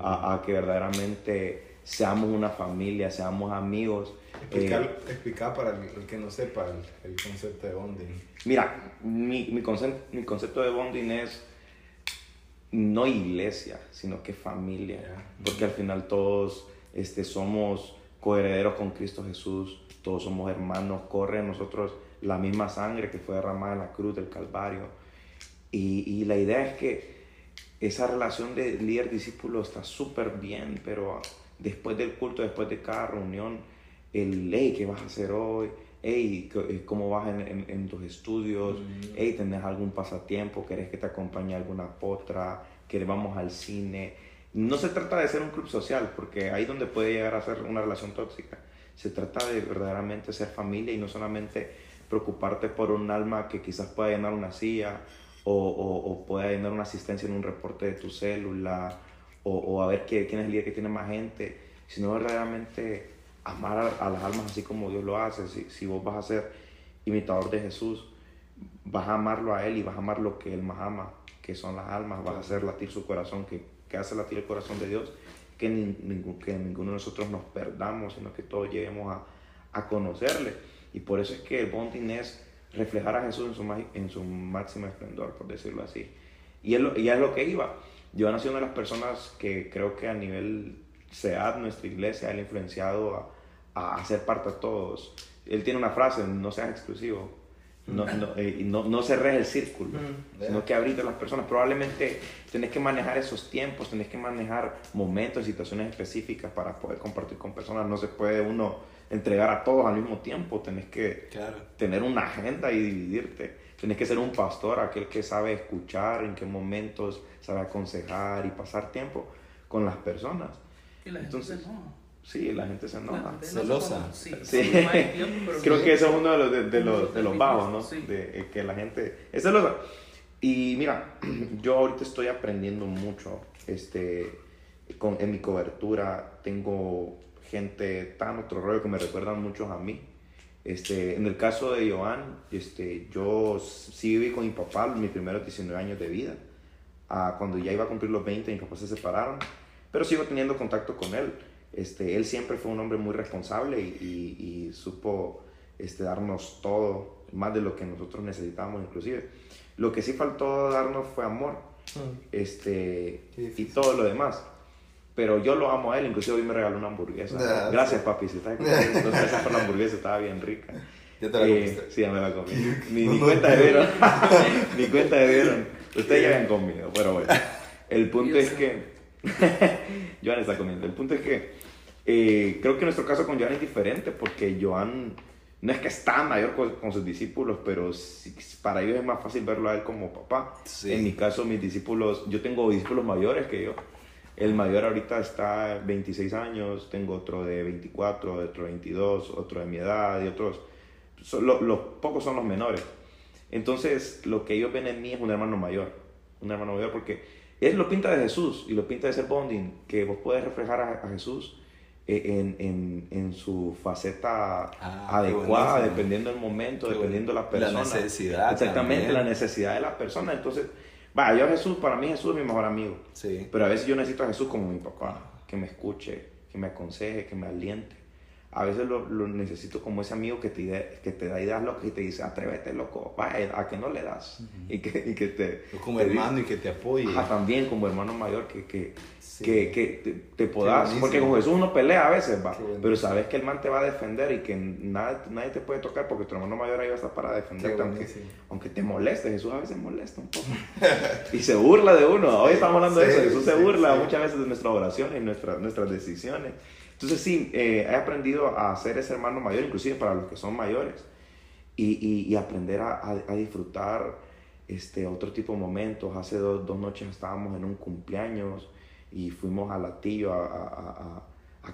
a, a que verdaderamente seamos una familia, seamos amigos. Explicar, Eh, explicar para el, el que no sepa el, el concepto de bonding. mira, mi, mi, concep- mi concepto de bonding es no iglesia, sino que familia. Ya. Porque al final todos este, somos coherederos con Cristo Jesús, todos somos hermanos, corre en nosotros la misma sangre que fue derramada en la cruz del Calvario. Y, y la idea es que esa relación de líder-discípulo está súper bien, pero después del culto, después de cada reunión, el, hey, ¿qué vas a hacer hoy? Hey, c- ¿cómo vas en, en- en tus estudios? Hey, ¿tenés algún pasatiempo? ¿Querés que te acompañe a alguna potra? ¿Querés vamos al cine? No se trata de ser un club social, porque ahí es donde puede llegar a ser una relación tóxica. Se trata de verdaderamente ser familia y no solamente preocuparte por un alma que quizás pueda llenar una silla o, o, o pueda llenar una asistencia en un reporte de tu célula o, o a ver quién es el líder que tiene más gente, sino verdaderamente amar a, a las almas así como Dios lo hace. Si, si vos vas a ser imitador de Jesús, vas a amarlo a Él y vas a amar lo que Él más ama, que son las almas, vas a hacer latir su corazón, que, que hace latir el corazón de Dios, que, ni- ningún- que ninguno de nosotros nos perdamos, sino que todos lleguemos a, a conocerle. Y por eso es que el bonding es reflejar a Jesús en su, en su máximo esplendor, por decirlo así. Y es lo, y es lo que iba. Yo nací una de las personas que creo que a nivel SEAD, nuestra iglesia, él ha influenciado a, a hacer parte a todos. Él tiene una frase, no seas exclusivo, no, no, eh, y no, no cerres el círculo, Mm. sino que abrite a las personas. Probablemente tenés que manejar esos tiempos, tenés que manejar momentos, situaciones específicas para poder compartir con personas. No se puede uno entregar a todos al mismo tiempo, tenés que Claro. tener una agenda y dividirte. Tienes que ser un pastor, aquel que sabe escuchar, en qué momentos sabe aconsejar y pasar tiempo con las personas. Y la gente Entonces, se enoja. Sí, la gente se La enoja. gente no se Celosa. enoja. Sí, Sí. Creo sí. que eso es uno de los, de, de los, de los bajos, ¿no? sí. De eh, que la gente es celosa. Y mira, yo ahorita estoy aprendiendo mucho. Este, con, en mi cobertura tengo gente tan otro rollo que me recuerdan mucho a mí. Este, en el caso de Joan, este, yo sí viví con mi papá mis primeros 19 años de vida. Ah, cuando ya iba a cumplir los 20, mis papás se separaron, pero sigo teniendo contacto con él. Este, él siempre fue un hombre muy responsable y, y- y supo este, darnos todo, más de lo que nosotros necesitábamos inclusive. Lo que sí faltó darnos fue amor este, Qué y todo lo demás. Pero yo lo amo a él, inclusive hoy me regaló una hamburguesa. Ah, Gracias sí. papi, si estás escuchando, gracias por la hamburguesa, estaba bien rica. Ya te la Eh, comiste. sí, ya me la comí. Ni, ni cuenta de vieron. ni cuenta de vieron. Ustedes ya habían comido, pero bueno. El punto es que. Joan está comiendo. El punto es que. eh, creo que nuestro caso con Joan es diferente porque Joan no es que está mayor con, con sus discípulos, pero sí- para ellos es más fácil verlo a él como papá. Sí. En mi caso, mis discípulos, yo tengo discípulos mayores que yo. El mayor ahorita está 26 años, tengo otro de 24, otro de 22, otro de mi edad y otros. lo- los pocos son los menores. Entonces, lo que ellos ven en mí es un hermano mayor. Un hermano mayor porque él lo pinta de Jesús y lo pinta de ser bonding, que vos puedes reflejar a, a Jesús eh, en, en, en su faceta Ah, adecuada, dependiendo del momento, Qué dependiendo de la La persona. necesidad Exactamente, también. la necesidad de la persona. Entonces, va, yo Jesús, para mí Jesús es mi mejor amigo. Sí. Pero a veces yo necesito a Jesús como mi papá, que me escuche, que me aconseje, que me aliente. A veces lo, lo necesito como ese amigo que te, que te da ideas locas y te dice, atrévete, loco, va, a que no le das. y, que, y que te... Como te hermano y que te apoye. Ajá, también como hermano mayor, que, que, Sí. que, que te, te podás, porque con Jesús uno pelea a veces, va, Qué pero sabes que el man te va a defender y que nada, nadie te puede tocar porque tu hermano mayor ahí va a estar para Qué defenderte, aunque, aunque te moleste, Jesús a veces molesta un poco. y se burla de uno, hoy estamos hablando de eso, Jesús se burla muchas veces de nuestras oraciones y nuestras, nuestras decisiones. Entonces sí, eh, he aprendido a ser ese hermano mayor, inclusive para los que son mayores, y, y, y aprender a, a- a disfrutar este, otro tipo de momentos. Hace dos, dos noches estábamos en un cumpleaños y fuimos a Latillo a, a-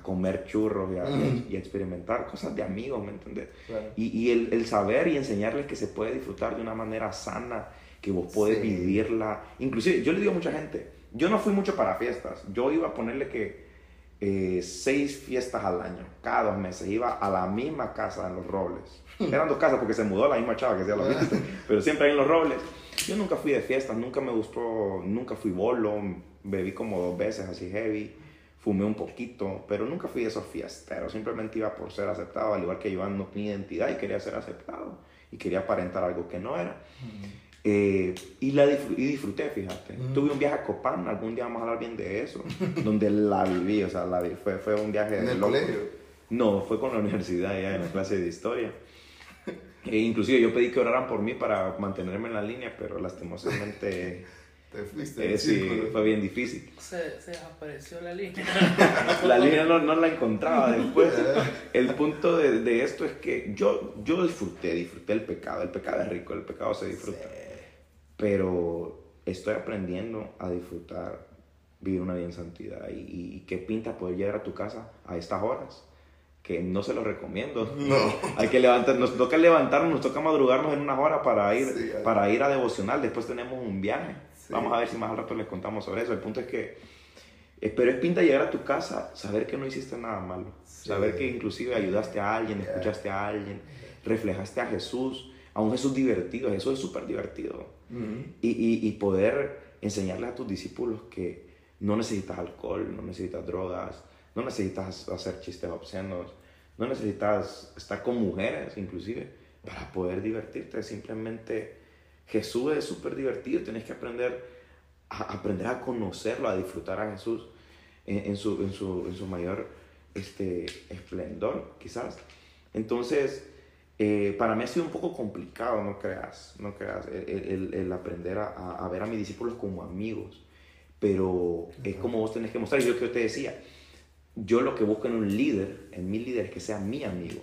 comer churros y a, a- y experimentar cosas de amigos, ¿me entiendes? Claro. Y, y el, el saber y enseñarles que se puede disfrutar de una manera sana, que vos podés Sí. vivirla. Inclusive, yo le digo a mucha gente, yo no fui mucho para fiestas, yo iba a ponerle que eh, seis fiestas al año, cada dos meses, iba a la misma casa en Los Robles. Eran dos casas porque se mudó la misma chava que hacía la fiesta, pero siempre ahí en Los Robles. Yo nunca fui de fiestas, nunca me gustó, nunca fui bolo, bebí como dos veces así heavy, fumé un poquito, pero nunca fui de esos fiesteros, simplemente iba por ser aceptado, al igual que no tenía identidad y quería ser aceptado y quería aparentar algo que no era. Eh, y, la y disfruté, fíjate. Tuve un viaje a Copán, algún día vamos a hablar bien de eso, donde la viví, o sea, la vi- fue, fue un viaje En el loco. colegio. No, fue con la universidad ya en la clase de historia. E inclusive yo pedí que oraran por mí para mantenerme en la línea, pero lastimosamente Te fuiste. eh, sí, círculo. fue bien difícil. Se, se desapareció la línea. La línea no, no la encontraba después. El punto de, de esto es que yo, yo disfruté, disfruté el pecado. El pecado es rico, el pecado se disfruta. Pero estoy aprendiendo a disfrutar, vivir una vida en santidad. Y, qué pinta poder llegar a tu casa a estas horas. Que no se lo recomiendo. No. Hay que levantar, nos toca levantarnos, nos toca madrugarnos en unas horas para ir, Sí, para ir a devocional. Después tenemos un viaje. Sí. Vamos a ver si más al rato les contamos sobre eso. El punto es que, eh, pero es pinta llegar a tu casa, saber que no hiciste nada malo. Sí. Saber que inclusive ayudaste a alguien, escuchaste a alguien, reflejaste a Jesús, a un Jesús divertido. Jesús es súper divertido. Y, y poder enseñarles a tus discípulos que no necesitas alcohol, no necesitas drogas, no necesitas hacer chistes obscenos, no necesitas estar con mujeres inclusive para poder divertirte. Simplemente Jesús es súper divertido, tienes que aprender a, aprender a conocerlo, a disfrutar a Jesús en, en su, en, su, en su mayor este esplendor, quizás. Entonces, eh, para mí ha sido un poco complicado, no creas, no creas, el, el, el aprender a, a, ver a mis discípulos como amigos, pero es como vos tenés que mostrar, y yo que te decía, yo lo que busco en un líder, en mi líder, es que sea mi amigo,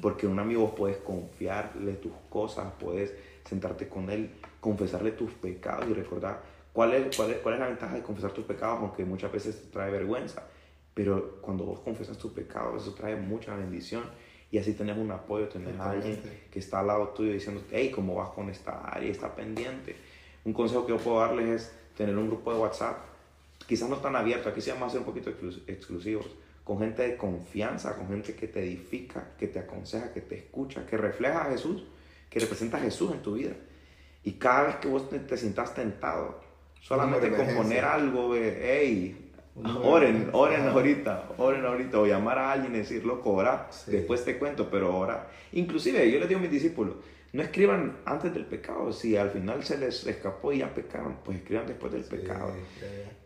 porque un amigo vos puedes confiarle tus cosas, puedes sentarte con él, confesarle tus pecados y recordar cuál es, cuál es, cuál es la ventaja de confesar tus pecados, aunque muchas veces te trae vergüenza, pero cuando vos confesas tus pecados, eso trae mucha bendición y así tenés un apoyo, tenés a alguien que está al lado tuyo diciendo, hey, ¿cómo vas con esta área? Está pendiente. Un consejo que yo puedo darles es tener un grupo de WhatsApp, quizás no tan abierto, aquí sí vamos a ser un poquito exclusivos, con gente de confianza, con gente que te edifica, que te aconseja, que te escucha, que refleja a Jesús, que representa a Jesús en tu vida. Y cada vez que vos te, te sientas tentado, solamente con poner algo, hey, Oren, oren ahorita, oren ahorita, o llamar a alguien y decir, loco, ora, después te cuento, pero ora. Inclusive, yo les digo a mis discípulos, no escriban antes del pecado, si al final se les escapó y ya pecaron, pues escriban después del pecado.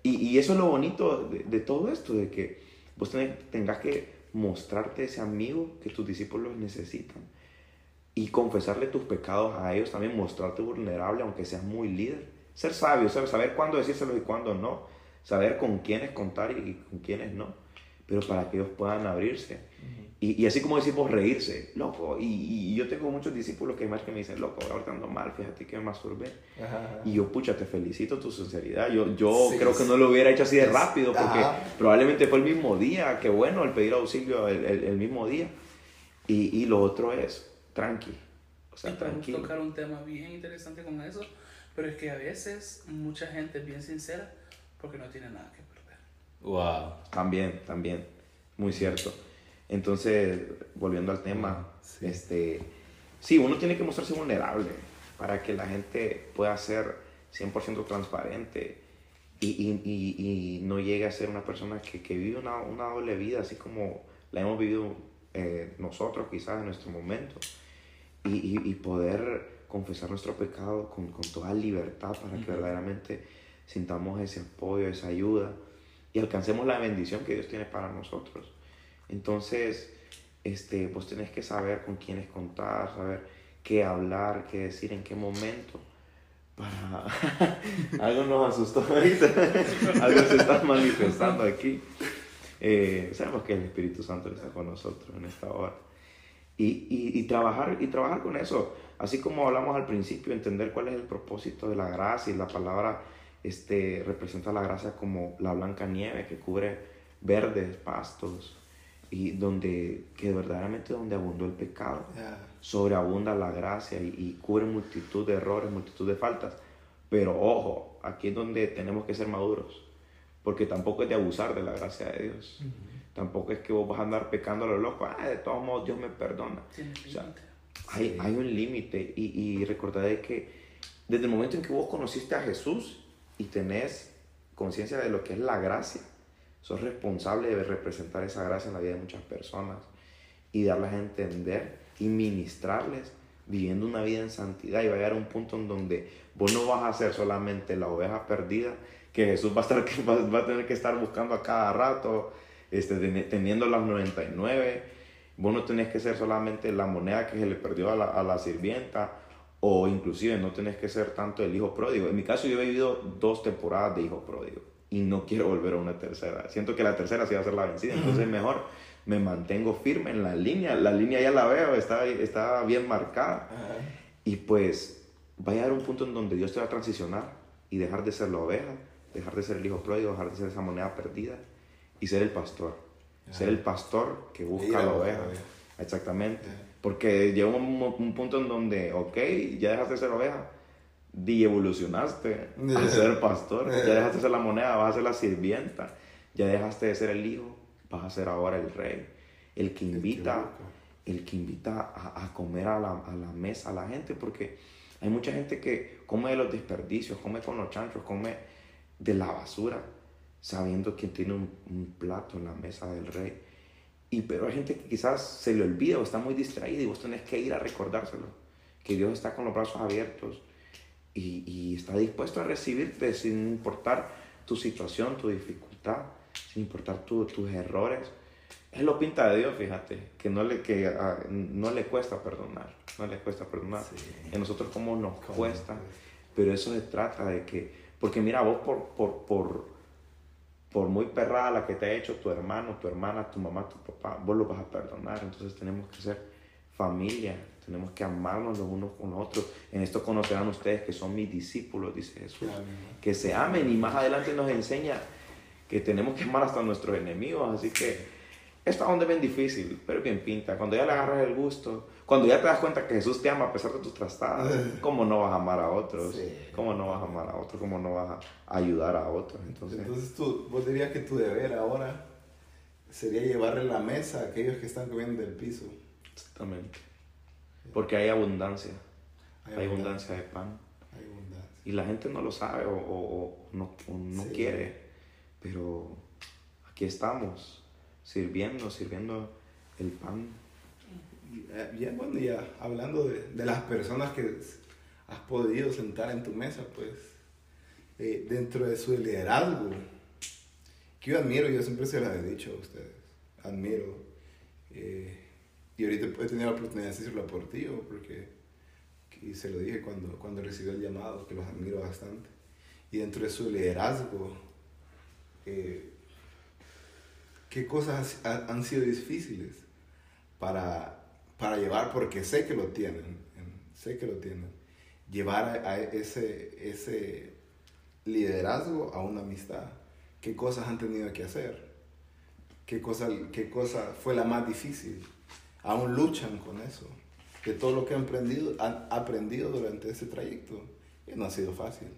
Y, y, eso es lo bonito de, de, todo esto, de que vos tenés, tengas que mostrarte ese amigo que tus discípulos necesitan y confesarle tus pecados a ellos, también mostrarte vulnerable, aunque seas muy líder. Ser sabio, saber cuándo decírselo y cuándo no saber con quiénes contar y con quiénes no, pero para que ellos puedan abrirse. y, y, así como decimos reírse, loco, y, y, yo tengo muchos discípulos que más que me dicen, loco, ahorita ando mal, fíjate que me masturbé. Y yo, pucha, te felicito tu sinceridad. Yo, yo creo que no lo hubiera hecho así de rápido, porque probablemente fue el mismo día, qué bueno el pedir auxilio el, el, el mismo día. Y, y, lo otro es, tranqui. O sea, tranquilo. tocar un tema bien interesante con eso, pero es que a veces mucha gente es bien sincera porque no tiene nada que perder. Wow. También, también, muy cierto. Entonces, volviendo al tema, sí. este, sí, uno tiene que mostrarse vulnerable para que la gente pueda ser 100% transparente y, y, y, y, no llegue a ser una persona que, que vive una, una, doble vida, así como la hemos vivido eh, nosotros quizás en nuestro momento, y, poder confesar nuestro pecado con, con toda libertad para que verdaderamente sintamos ese apoyo, esa ayuda y alcancemos la bendición que Dios tiene para nosotros. Entonces, este, vos tenés que saber con quiénes contar, saber qué hablar, qué decir, en qué momento. Para... Algo nos asustó ahorita, algo se está manifestando aquí. Eh, sabemos que el Espíritu Santo está con nosotros en esta hora. Y, y, y, trabajar, y trabajar con eso. Así como hablamos al principio, entender cuál es el propósito de la gracia y la palabra este, representa la gracia como la blanca nieve que cubre verdes pastos y donde que verdaderamente donde abundó el pecado. Sobreabunda la gracia y, y, cubre multitud de errores multitud de faltas. Pero ojo aquí es donde tenemos que ser maduros porque tampoco es de abusar de la gracia de Dios. Tampoco es que vos vas a andar pecando a lo loco ah, de todos modos Dios me perdona o sea, hay, hay un límite y, y recordad que desde el momento en que vos conociste a Jesús y tenés conciencia de lo que es la gracia, sos responsable de representar esa gracia en la vida de muchas personas y darles a entender y ministrarles viviendo una vida en santidad. Y va a llegar a un punto en donde vos no vas a ser solamente la oveja perdida que Jesús va a, estar, va a tener que estar buscando a cada rato, este, teniendo las 99. Vos no tenés que ser solamente la moneda que se le perdió a la sirvienta o inclusive no tenés que ser tanto el hijo pródigo. En mi caso yo he vivido dos temporadas de hijo pródigo y no quiero volver a una tercera. Siento que la tercera sí va a ser la vencida, entonces mejor me mantengo firme en la línea. La línea ya la veo, está, está bien marcada. Y pues va a llegar un punto en donde Dios te va a transicionar y dejar de ser la oveja, dejar de ser el hijo pródigo, dejar de ser esa moneda perdida y ser el pastor. Ser el pastor que busca la oveja. Exactamente. Porque llega un, punto en donde, ok, ya dejaste de ser oveja, di evolucionaste a ser pastor, ya dejaste de ser la moneda, vas a ser la sirvienta, ya dejaste de ser el hijo, vas a ser ahora el rey, el que invita, el que invita a, a comer a la, a la, mesa a la gente, porque hay mucha gente que come de los desperdicios, come con los chanchos, come de la basura, sabiendo que tiene un, un plato en la mesa del rey. Y pero hay gente que quizás se le olvida o está muy distraída y vos tenés que ir a recordárselo. Que Dios está con los brazos abiertos y, y está dispuesto a recibirte sin importar tu situación, tu dificultad, sin importar tu, tus errores. Él lo pinta de Dios, fíjate, que no le, que, ah, no le cuesta perdonar, no le cuesta perdonar. Sí. A nosotros como nos ¿Cómo cuesta, nos cuesta? pero eso se trata de que, porque mira, vos por, por, por, por muy perrada la que te ha hecho tu hermano, tu hermana, tu mamá, tu papá, vos lo vas a perdonar. Entonces tenemos que ser familia, tenemos que amarnos los unos con los otros. En esto conocerán ustedes que son mis discípulos, dice Jesús. Amén. Que se amen y más adelante nos enseña que tenemos que amar hasta a nuestros enemigos. Así que esta onda es bien difícil, pero bien pinta. Cuando ya le agarras el gusto, cuando ya te das cuenta que Jesús te ama a pesar de tus trastadas, ¿cómo no vas a amar a otros? Sí. ¿Cómo no vas a amar a otros? ¿Cómo no vas a ayudar a otros? Entonces, Entonces tú, vos dirías que tu deber ahora sería llevarle la mesa a aquellos que están comiendo del piso. exactamente. Porque hay abundancia, hay abundancia de pan. Hay abundancia. Y la gente no lo sabe o, o- o no, o no Sí. quiere. Pero aquí estamos, sirviendo, sirviendo el pan. Y, eh, Ya, bueno, ya hablando de, las personas que has podido sentar en tu mesa, pues, eh, dentro de su liderazgo, que yo admiro, yo siempre se las he dicho a ustedes, admiro, eh, y ahorita he tenido la oportunidad de decirlo por ti, porque, y se lo dije cuando, cuando recibió el llamado, que los admiro bastante, y dentro de su liderazgo, eh, ¿qué cosas ha- han sido difíciles? para, para llevar, porque sé que lo tienen, en- sé que lo tienen, llevar a ese, ese liderazgo a una amistad. ¿Qué cosas han tenido que hacer? ¿Qué cosa, ¿Qué cosa fue la más difícil? Aún luchan con eso. De todo lo que han aprendido, han aprendido durante ese trayecto. Y no ha sido fácil.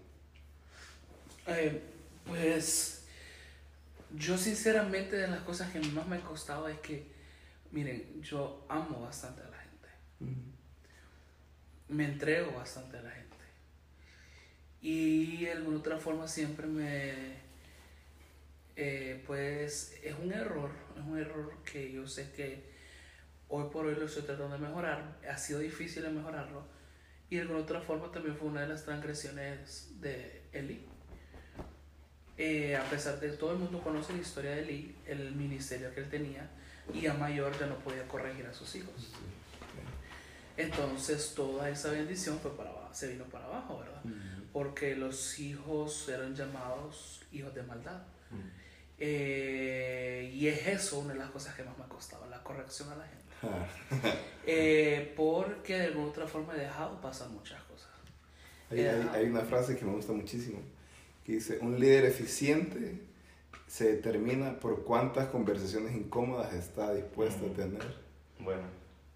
Eh, pues yo sinceramente de las cosas que más me ha costado es que, miren, yo amo bastante a la gente. Me entrego bastante a la gente. Y de alguna otra forma siempre me... eh, pues es un error, es un error que yo sé que hoy por hoy lo estoy tratando de mejorar. Ha sido difícil de mejorarlo. Y de alguna otra forma también fue una de las transgresiones de Eli. Eh, a pesar de todo el mundo conoce la historia de Eli, el ministerio que él tenía, y a mayor ya no podía corregir a sus hijos. Entonces toda esa bendición fue para abajo, se vino para abajo, ¿verdad? Porque los hijos eran llamados hijos de maldad. Eh, y es eso una de las cosas que más me ha costado, la corrección a la gente. Eh, porque de alguna otra forma he dejado pasar muchas cosas. Hay, hay- hay una frase que me gusta muchísimo, que dice, un líder eficiente se determina por cuántas conversaciones incómodas está dispuesto a tener. Bueno,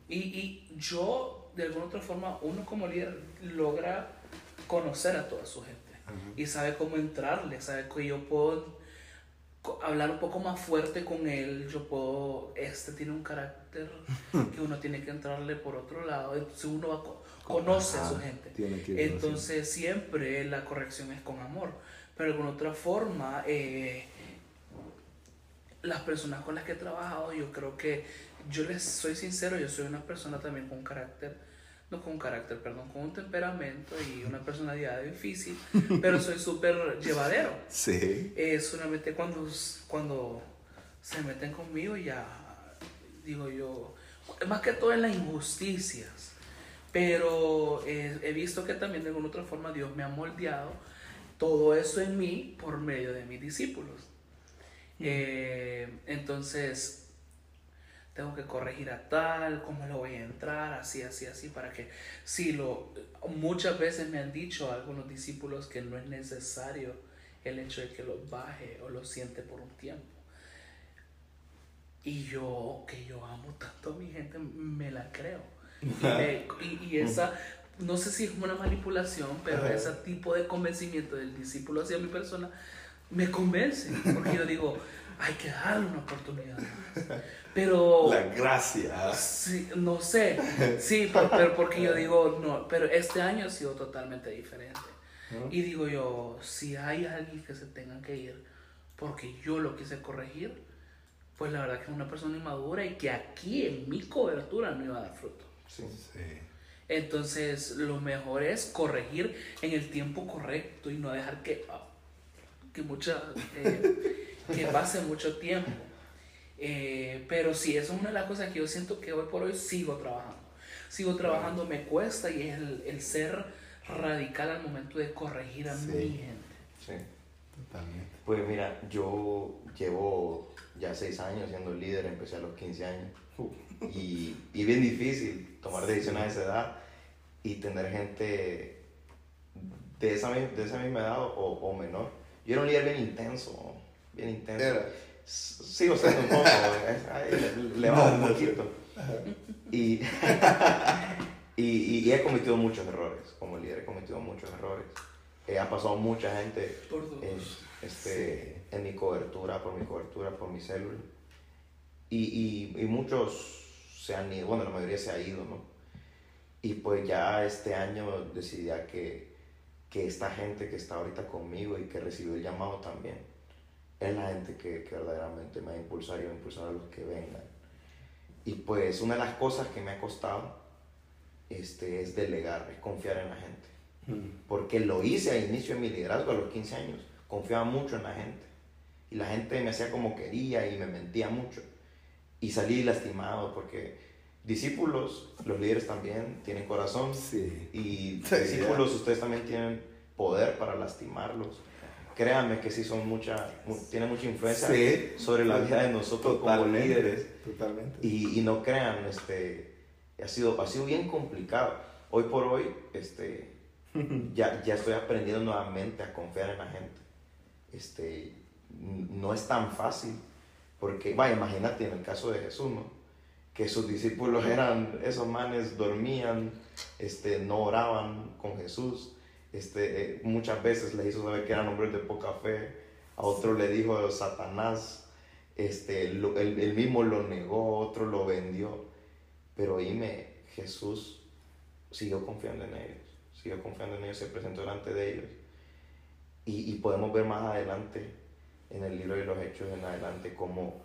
Y, y yo, de alguna otra forma, uno como líder logra conocer a toda su gente y sabe cómo entrarle, sabe que yo puedo hablar un poco más fuerte con él, yo puedo, este tiene un carácter que uno tiene que entrarle por otro lado, entonces uno va co- conoce a su gente. tiene que ir Entonces siempre la corrección es con amor, pero de alguna otra forma, eh, las personas con las que he trabajado, yo creo que yo les soy sincero, yo soy una persona también con carácter, no con un carácter, perdón, con un temperamento y una personalidad difícil, pero soy súper llevadero. Sí. Eh, solamente cuando, cuando se meten conmigo ya digo yo, más que todo en las injusticias, pero eh, he visto que también de alguna otra forma Dios me ha moldeado todo eso en mí por medio de mis discípulos. Eh, entonces, tengo que corregir a tal, cómo le voy a entrar, así, así, así, para que, si lo, muchas veces me han dicho algunos discípulos que no es necesario el hecho de que los baje o los siente por un tiempo. Y yo, que yo amo tanto a mi gente, me la creo. Y, me- y- y esa, no sé si es una manipulación, pero ese tipo de convencimiento del discípulo hacia mi persona me convence. Porque yo digo, hay que darle una oportunidad. Pero... La gracia. Sí, no sé, sí, pero porque yo digo, no, pero este año ha sido totalmente diferente. Y digo yo, si hay alguien que se tenga que ir porque yo lo quise corregir, pues la verdad que es una persona inmadura y que aquí en mi cobertura no iba a dar fruto. Sí. Entonces, lo mejor es corregir en el tiempo correcto y no dejar que, que, mucha, eh, que pase mucho tiempo. Eh, pero sí, eso es una de las cosas que yo siento que hoy por hoy sigo trabajando. Sigo trabajando, me cuesta y es el, el ser radical al momento de corregir a Sí. mi gente. Sí. Totalmente. Pues mira, yo llevo ya seis años siendo líder, empecé a los 15 años. Y, y bien difícil tomar decisiones a esa edad y tener gente de esa, de esa misma edad o, o menor. Yo era un líder bien intenso, bien intenso. Era. Sigo siendo un poco, le, le bajo un poquito. Y, y, y he cometido muchos errores, como líder he cometido muchos errores. Eh, ha pasado mucha gente en, este, en mi cobertura, por mi cobertura, por mi célula. Y, y, y muchos se han ido, bueno, la mayoría se ha ido, ¿no? Y pues ya este año decidí a que, que esta gente que está ahorita conmigo y que recibió el llamado también, es la gente que, que verdaderamente me va a impulsar y va a impulsar a los que vengan. Y pues una de las cosas que me ha costado este, es delegar, es confiar en la gente porque lo hice al inicio de mi liderazgo a los 15 años. Confiaba mucho en la gente. Y la gente me hacía como quería y me mentía mucho. Y salí lastimado porque discípulos, los líderes también tienen corazón. Sí. Y Sí, discípulos, ustedes también tienen poder para lastimarlos. Créanme que sí son mucha, mu- tienen mucha influencia Sí. sobre la vida de nosotros como Totalmente. líderes. Totalmente. Y, y no crean, este, ha sido, ha sido bien complicado. Hoy por hoy, este, ya, ya estoy aprendiendo nuevamente a confiar en la gente. Este, no es tan fácil, porque, vaya, imagínate en el caso de Jesús, ¿no? Que sus discípulos eran, esos manes dormían, este, no oraban con Jesús. Este, eh, muchas veces le hizo saber que eran hombres de poca fe. A otro le dijo Satanás, este, él, él mismo lo negó, otro lo vendió. Pero me Jesús siguió confiando en ellos, siguió confiando en ellos, se presentó delante de ellos. Y, y podemos ver más adelante en el libro de los Hechos, en adelante, cómo,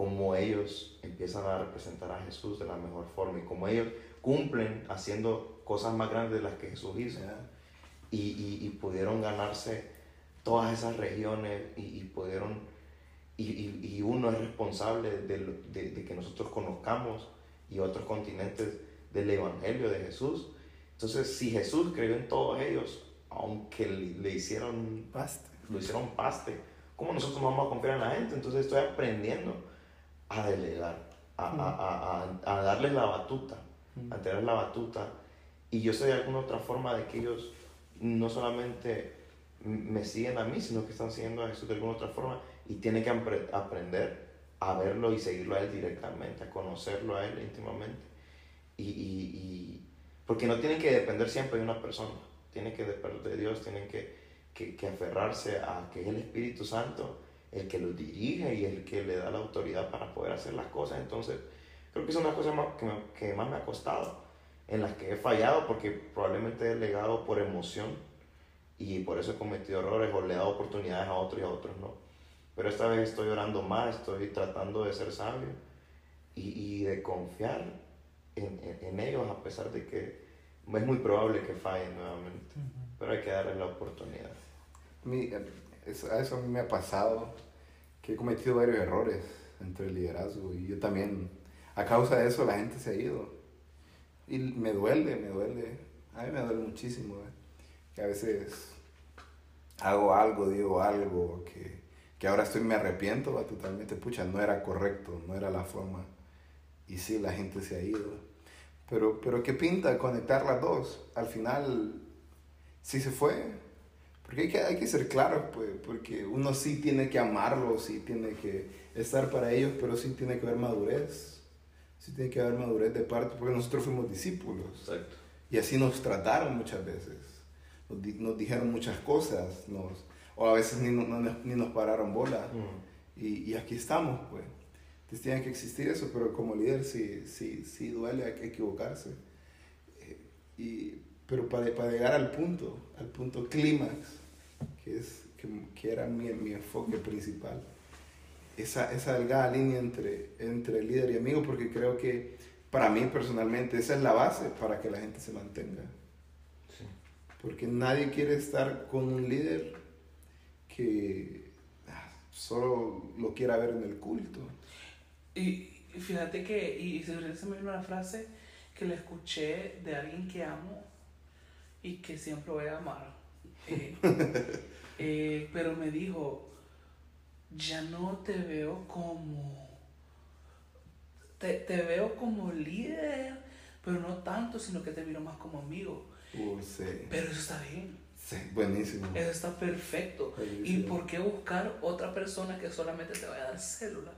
cómo ellos empiezan a representar a Jesús de la mejor forma y cómo ellos cumplen haciendo cosas más grandes de las que Jesús hizo y, y- y pudieron ganarse todas esas regiones y, y pudieron y, uno es responsable de, de- de que nosotros conozcamos y otros continentes del Evangelio de Jesús. Entonces, si Jesús creyó en todos ellos, aunque le, le hicieron, Basta. lo hicieron paste, ¿cómo nosotros vamos a confiar en la gente? Entonces estoy aprendiendo a delegar, a, a, a, a, a darles la batuta, a tener la batuta. Y yo sé de alguna otra forma de que ellos no solamente me siguen a mí, sino que están siguiendo a Jesús de alguna otra forma y tienen que apre- aprender a verlo y seguirlo a Él directamente, a conocerlo a Él íntimamente. Y, y, y- porque no tienen que depender siempre de una persona, tienen que depender de Dios, tienen que, que, que aferrarse a que es el Espíritu Santo el que los dirige y el que le da la autoridad para poder hacer las cosas. Entonces, creo que es una cosa más que, me- que más me ha costado, en las que he fallado porque probablemente he legado por emoción y por eso he cometido errores o le he dado oportunidades a otros y a otros no. Pero esta vez estoy orando más, estoy tratando de ser sabio y, y de confiar en, en- en ellos a pesar de que es muy probable que fallen nuevamente, pero hay que darles la oportunidad. Mi- eh, eso, eso me ha pasado, que he cometido varios errores entre el liderazgo y yo también, a causa de eso la gente se ha ido. Y me duele, me duele, a mí me duele muchísimo, eh, que a veces hago algo, digo algo, que, que ahora estoy, me arrepiento va, totalmente, pucha, no era correcto, no era la forma. Y sí, la gente se ha ido. Pero, pero ¿qué pinta conectar las dos? Al final, sí se fue, porque hay que, hay que ser claros, pues, porque uno sí tiene que amarlos, sí tiene que estar para ellos, pero sí tiene que haber madurez. Sí tiene que haber madurez de parte, porque nosotros fuimos discípulos. Exacto. Y así nos trataron muchas veces. Nos, di- nos dijeron muchas cosas, nos, o a veces ni, no- ni nos pararon bola. Y, y aquí estamos, pues. Entonces tiene que existir eso, pero como líder sí, sí, sí duele equivocarse. Eh, y, pero para, para llegar al punto, al punto clímax, que, es, que, que era mi, mi enfoque principal, esa, esa delgada línea entre, entre líder y amigo, porque creo que para mí personalmente esa es la base para que la gente se mantenga. Sí. Porque nadie quiere estar con un líder que ah, solo lo quiera ver en el culto. Y, fíjate que, y se me vino una frase que le escuché de alguien que amo y que siempre voy a amar. Eh, eh, pero me dijo, ya no te veo como, te, te veo como líder, pero no tanto, sino que te miro más como amigo. Uh, sí. Pero eso está bien. Sí, buenísimo. Eso está perfecto. ¿Y por qué buscar otra persona que solamente te vaya a dar célula?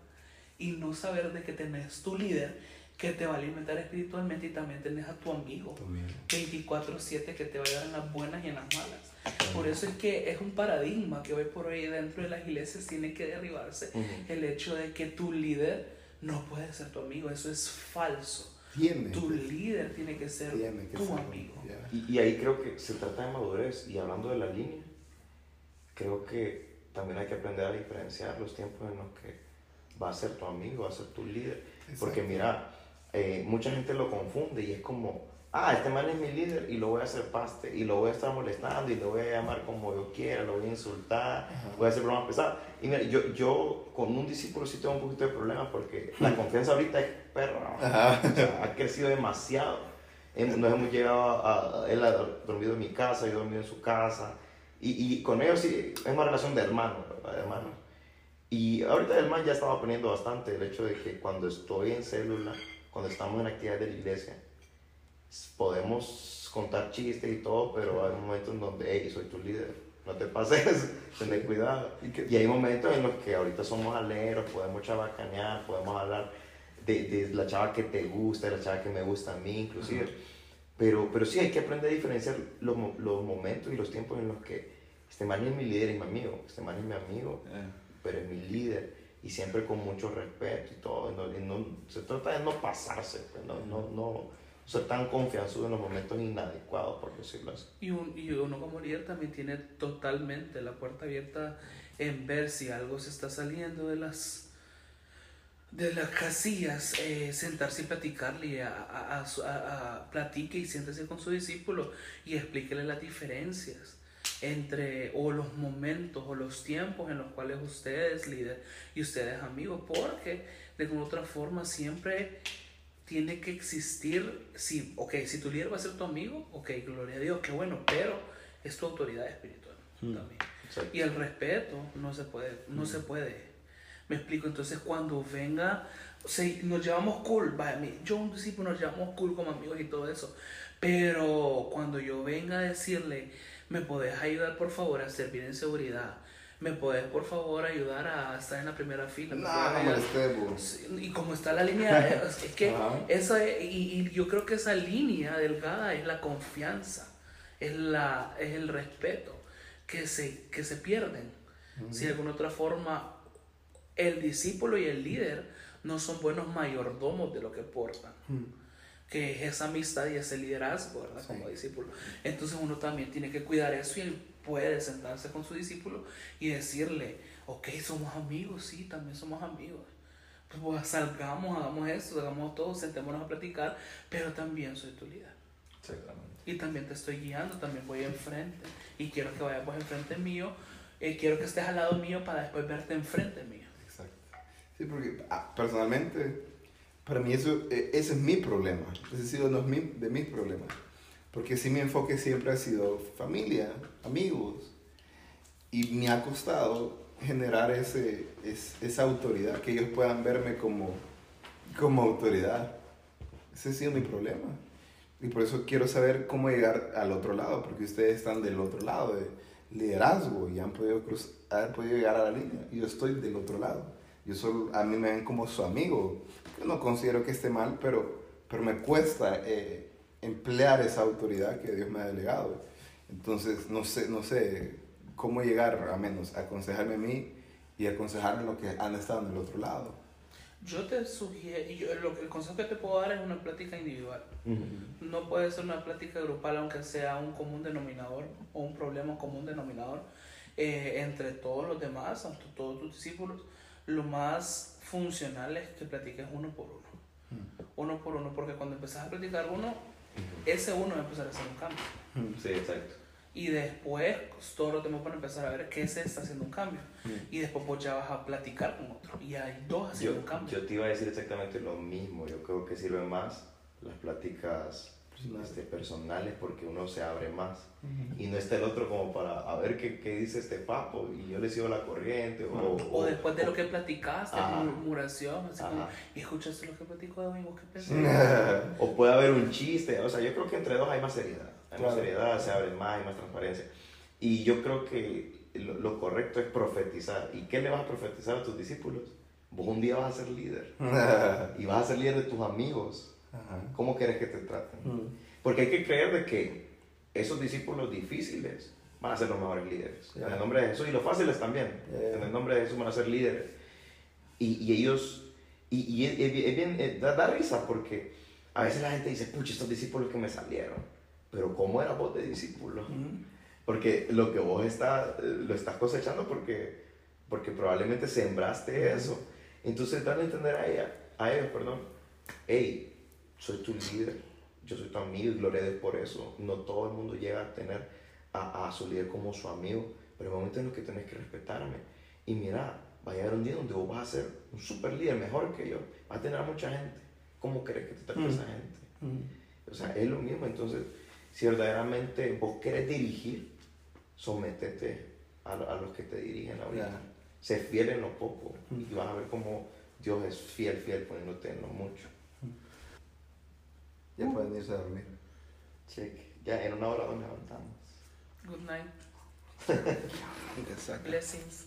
Y no saber de que tenés tu líder que te va a alimentar espiritualmente y también tenés a tu amigo También. 24/7 que te va a ayudar en las buenas y en las malas. Por eso es que es un paradigma que hoy por hoy dentro de las iglesias tiene que derribarse Ujú. el hecho de que tu líder no puede ser tu amigo. Eso es falso. Tiene. Tu líder tiene que ser tiene que tu ser, amigo. ya. Y, y ahí creo que se trata de madurez. Y hablando de la línea, creo que también hay que aprender a diferenciar los tiempos en los que va a ser tu amigo, va a ser tu líder. Porque Exacto. mira, eh, mucha gente lo confunde y es como, ah, este man es mi líder y lo voy a hacer paste y lo voy a estar molestando y lo voy a llamar como yo quiera, lo voy a insultar, Ajá. voy a hacer bromas pesadas. Y mira, yo, yo con un discípulo sí tengo un poquito de problemas porque la confianza ahorita es perra. O sea, ha crecido demasiado. Nos hemos llegado a, él ha dormido en mi casa, yo he dormido en su casa. Y, y con ellos sí, es una relación de hermano, ¿verdad? de hermano. Y ahorita el man ya estaba poniendo bastante el hecho de que cuando estoy en célula, cuando estamos en actividades de la iglesia, podemos contar chistes y todo, pero hay momentos en donde, hey, soy tu líder, no te pases, ten cuidado. ¿Y hay momentos en los que ahorita somos aleros, podemos chabacanear, podemos hablar de, de la chava que te gusta, de la chava que me gusta a mí, inclusive. Pero, pero sí hay que aprender a diferenciar los, los momentos y los tiempos en los que este man es mi líder y mi amigo, este man es mi amigo, Eh, pero es mi líder y siempre con mucho respeto y todo. y no- y no- se trata de no pasarse, pues, no, no, no ser tan confianzudo en los momentos inadecuados, por decirlo así. Y, un- y uno como líder también tiene totalmente la puerta abierta en ver si algo se está saliendo de las de las casillas, eh, sentarse y platicarle, a, a, a a- platique y siéntese con su discípulo y explíquele las diferencias entre o los momentos o los tiempos en los cuales usted es líder y usted es amigo, porque de alguna otra forma siempre tiene que existir, si, ok, si tu líder va a ser tu amigo, ok, gloria a Dios, qué bueno, pero es tu autoridad espiritual también. Exacto. Y el respeto no se puede, no se puede. Me explico, entonces cuando venga, se, nos llevamos cool, yo un discípulo nos llevamos cool como amigos y todo eso, pero cuando yo venga a decirle, me podés ayudar por favor a servir en seguridad, me podés por favor ayudar a estar en la primera fila, me No, no. Sí, Y como está la línea, es que esa, y, y yo creo que esa línea delgada es la confianza, es, la, es el respeto que se, que se pierden. Si de alguna otra forma el discípulo y el líder no son buenos mayordomos de lo que portan, que es esa amistad y ese liderazgo, ¿verdad? Como discípulo. Entonces uno también tiene que cuidar eso y él puede sentarse con su discípulo y decirle, ok, somos amigos, sí, también somos amigos. Pues salgamos, hagamos esto, hagamos todo, sentémonos a platicar, pero también soy tu líder. Exactamente. Y también te estoy guiando, también voy enfrente. Y quiero que vayas pues enfrente mío. eh, quiero que estés al lado mío para después verte enfrente mío. Exacto. Sí, porque ah, personalmente, para mí eso, eh, ese es mi problema. Ese ha sido uno de mis- problemas. Porque sí mi enfoque siempre ha sido familia, amigos. Y me ha costado generar ese, es- esa autoridad, que ellos puedan verme como, como autoridad. Ese ha sido mi problema. Y por eso quiero saber cómo llegar al otro lado, porque ustedes están del otro lado de liderazgo y han podido, cruz, han podido llegar a la línea. Y yo estoy del otro lado. Yo solo, a mí me ven como su amigo. Yo no considero que esté mal, pero, pero me cuesta eh, emplear esa autoridad que Dios me ha delegado. Entonces, no sé, no sé cómo llegar a menos a aconsejarme a mí y aconsejarme a los que han estado en el otro lado. Yo te sugiero, y yo, lo, el consejo que te puedo dar es una plática individual. No puede ser una plática grupal aunque sea un común denominador o un problema común denominador eh, entre todos los demás, entre todos tus discípulos. Lo más funcional es que platiques uno por uno. Uno por uno, porque cuando empezás a platicar uno, ese uno va a empezar a hacer un cambio. Sí, exacto. Y después todo lo tenemos para empezar a ver qué se está haciendo un cambio. Y después vos ya vas a platicar con otro. Y hay dos haciendo Yo, un cambio. yo te iba a decir exactamente lo mismo. Yo creo que sirven más las pláticas. Este, personales porque uno se abre más. Y no está el otro como para a ver qué, qué dice este papo y yo le sigo la corriente. O, o después de lo que platicaste, Ajá. murmuración, así como, escuchaste lo que platicó de mí, vos qué pensás. O puede haber un chiste. O sea, yo creo que entre dos hay más seriedad. Hay más Claro. seriedad, se abre más, hay más transparencia. Y yo creo que lo, lo correcto es profetizar. ¿Y qué le vas a profetizar a tus discípulos? Vos un día vas a ser líder. Y vas a ser líder de tus amigos. Ajá. ¿Cómo quieres que te traten? Mm. Porque hay que creer de que esos discípulos difíciles van a ser los mejores líderes. Ya. En el nombre de Jesús. Y los fáciles también. Ya. En el nombre de Jesús van a ser líderes. Y, y ellos... Y, y es, es bien- es eh, da, da risa porque a veces la gente dice, pucha, estos discípulos que me salieron. Pero ¿cómo era vos de discípulo? Porque lo que vos está, eh, lo estás cosechando porque, porque probablemente sembraste eso. Entonces, dale a entender a ella, a ellos, perdón, hey, soy tu líder, yo soy tu amigo y gloria a Dios por eso. No todo el mundo llega a tener a, a su líder como su amigo, pero hay momentos en los que tenés que respetarme. Y mira, va a llegar un día donde vos vas a ser un super líder, mejor que yo, vas a tener a mucha gente. ¿Cómo querés que te trate Mm. esa gente? O sea, es lo mismo. Entonces, si verdaderamente vos querés dirigir, sométete a, a los que te dirigen ahorita. Ya. Sé fiel en lo poco y vas a ver cómo Dios es fiel, fiel poniéndote en lo mucho. Ya pueden irse a dormir. Cheque. Ya en una hora nos levantamos. Good night. Blessings.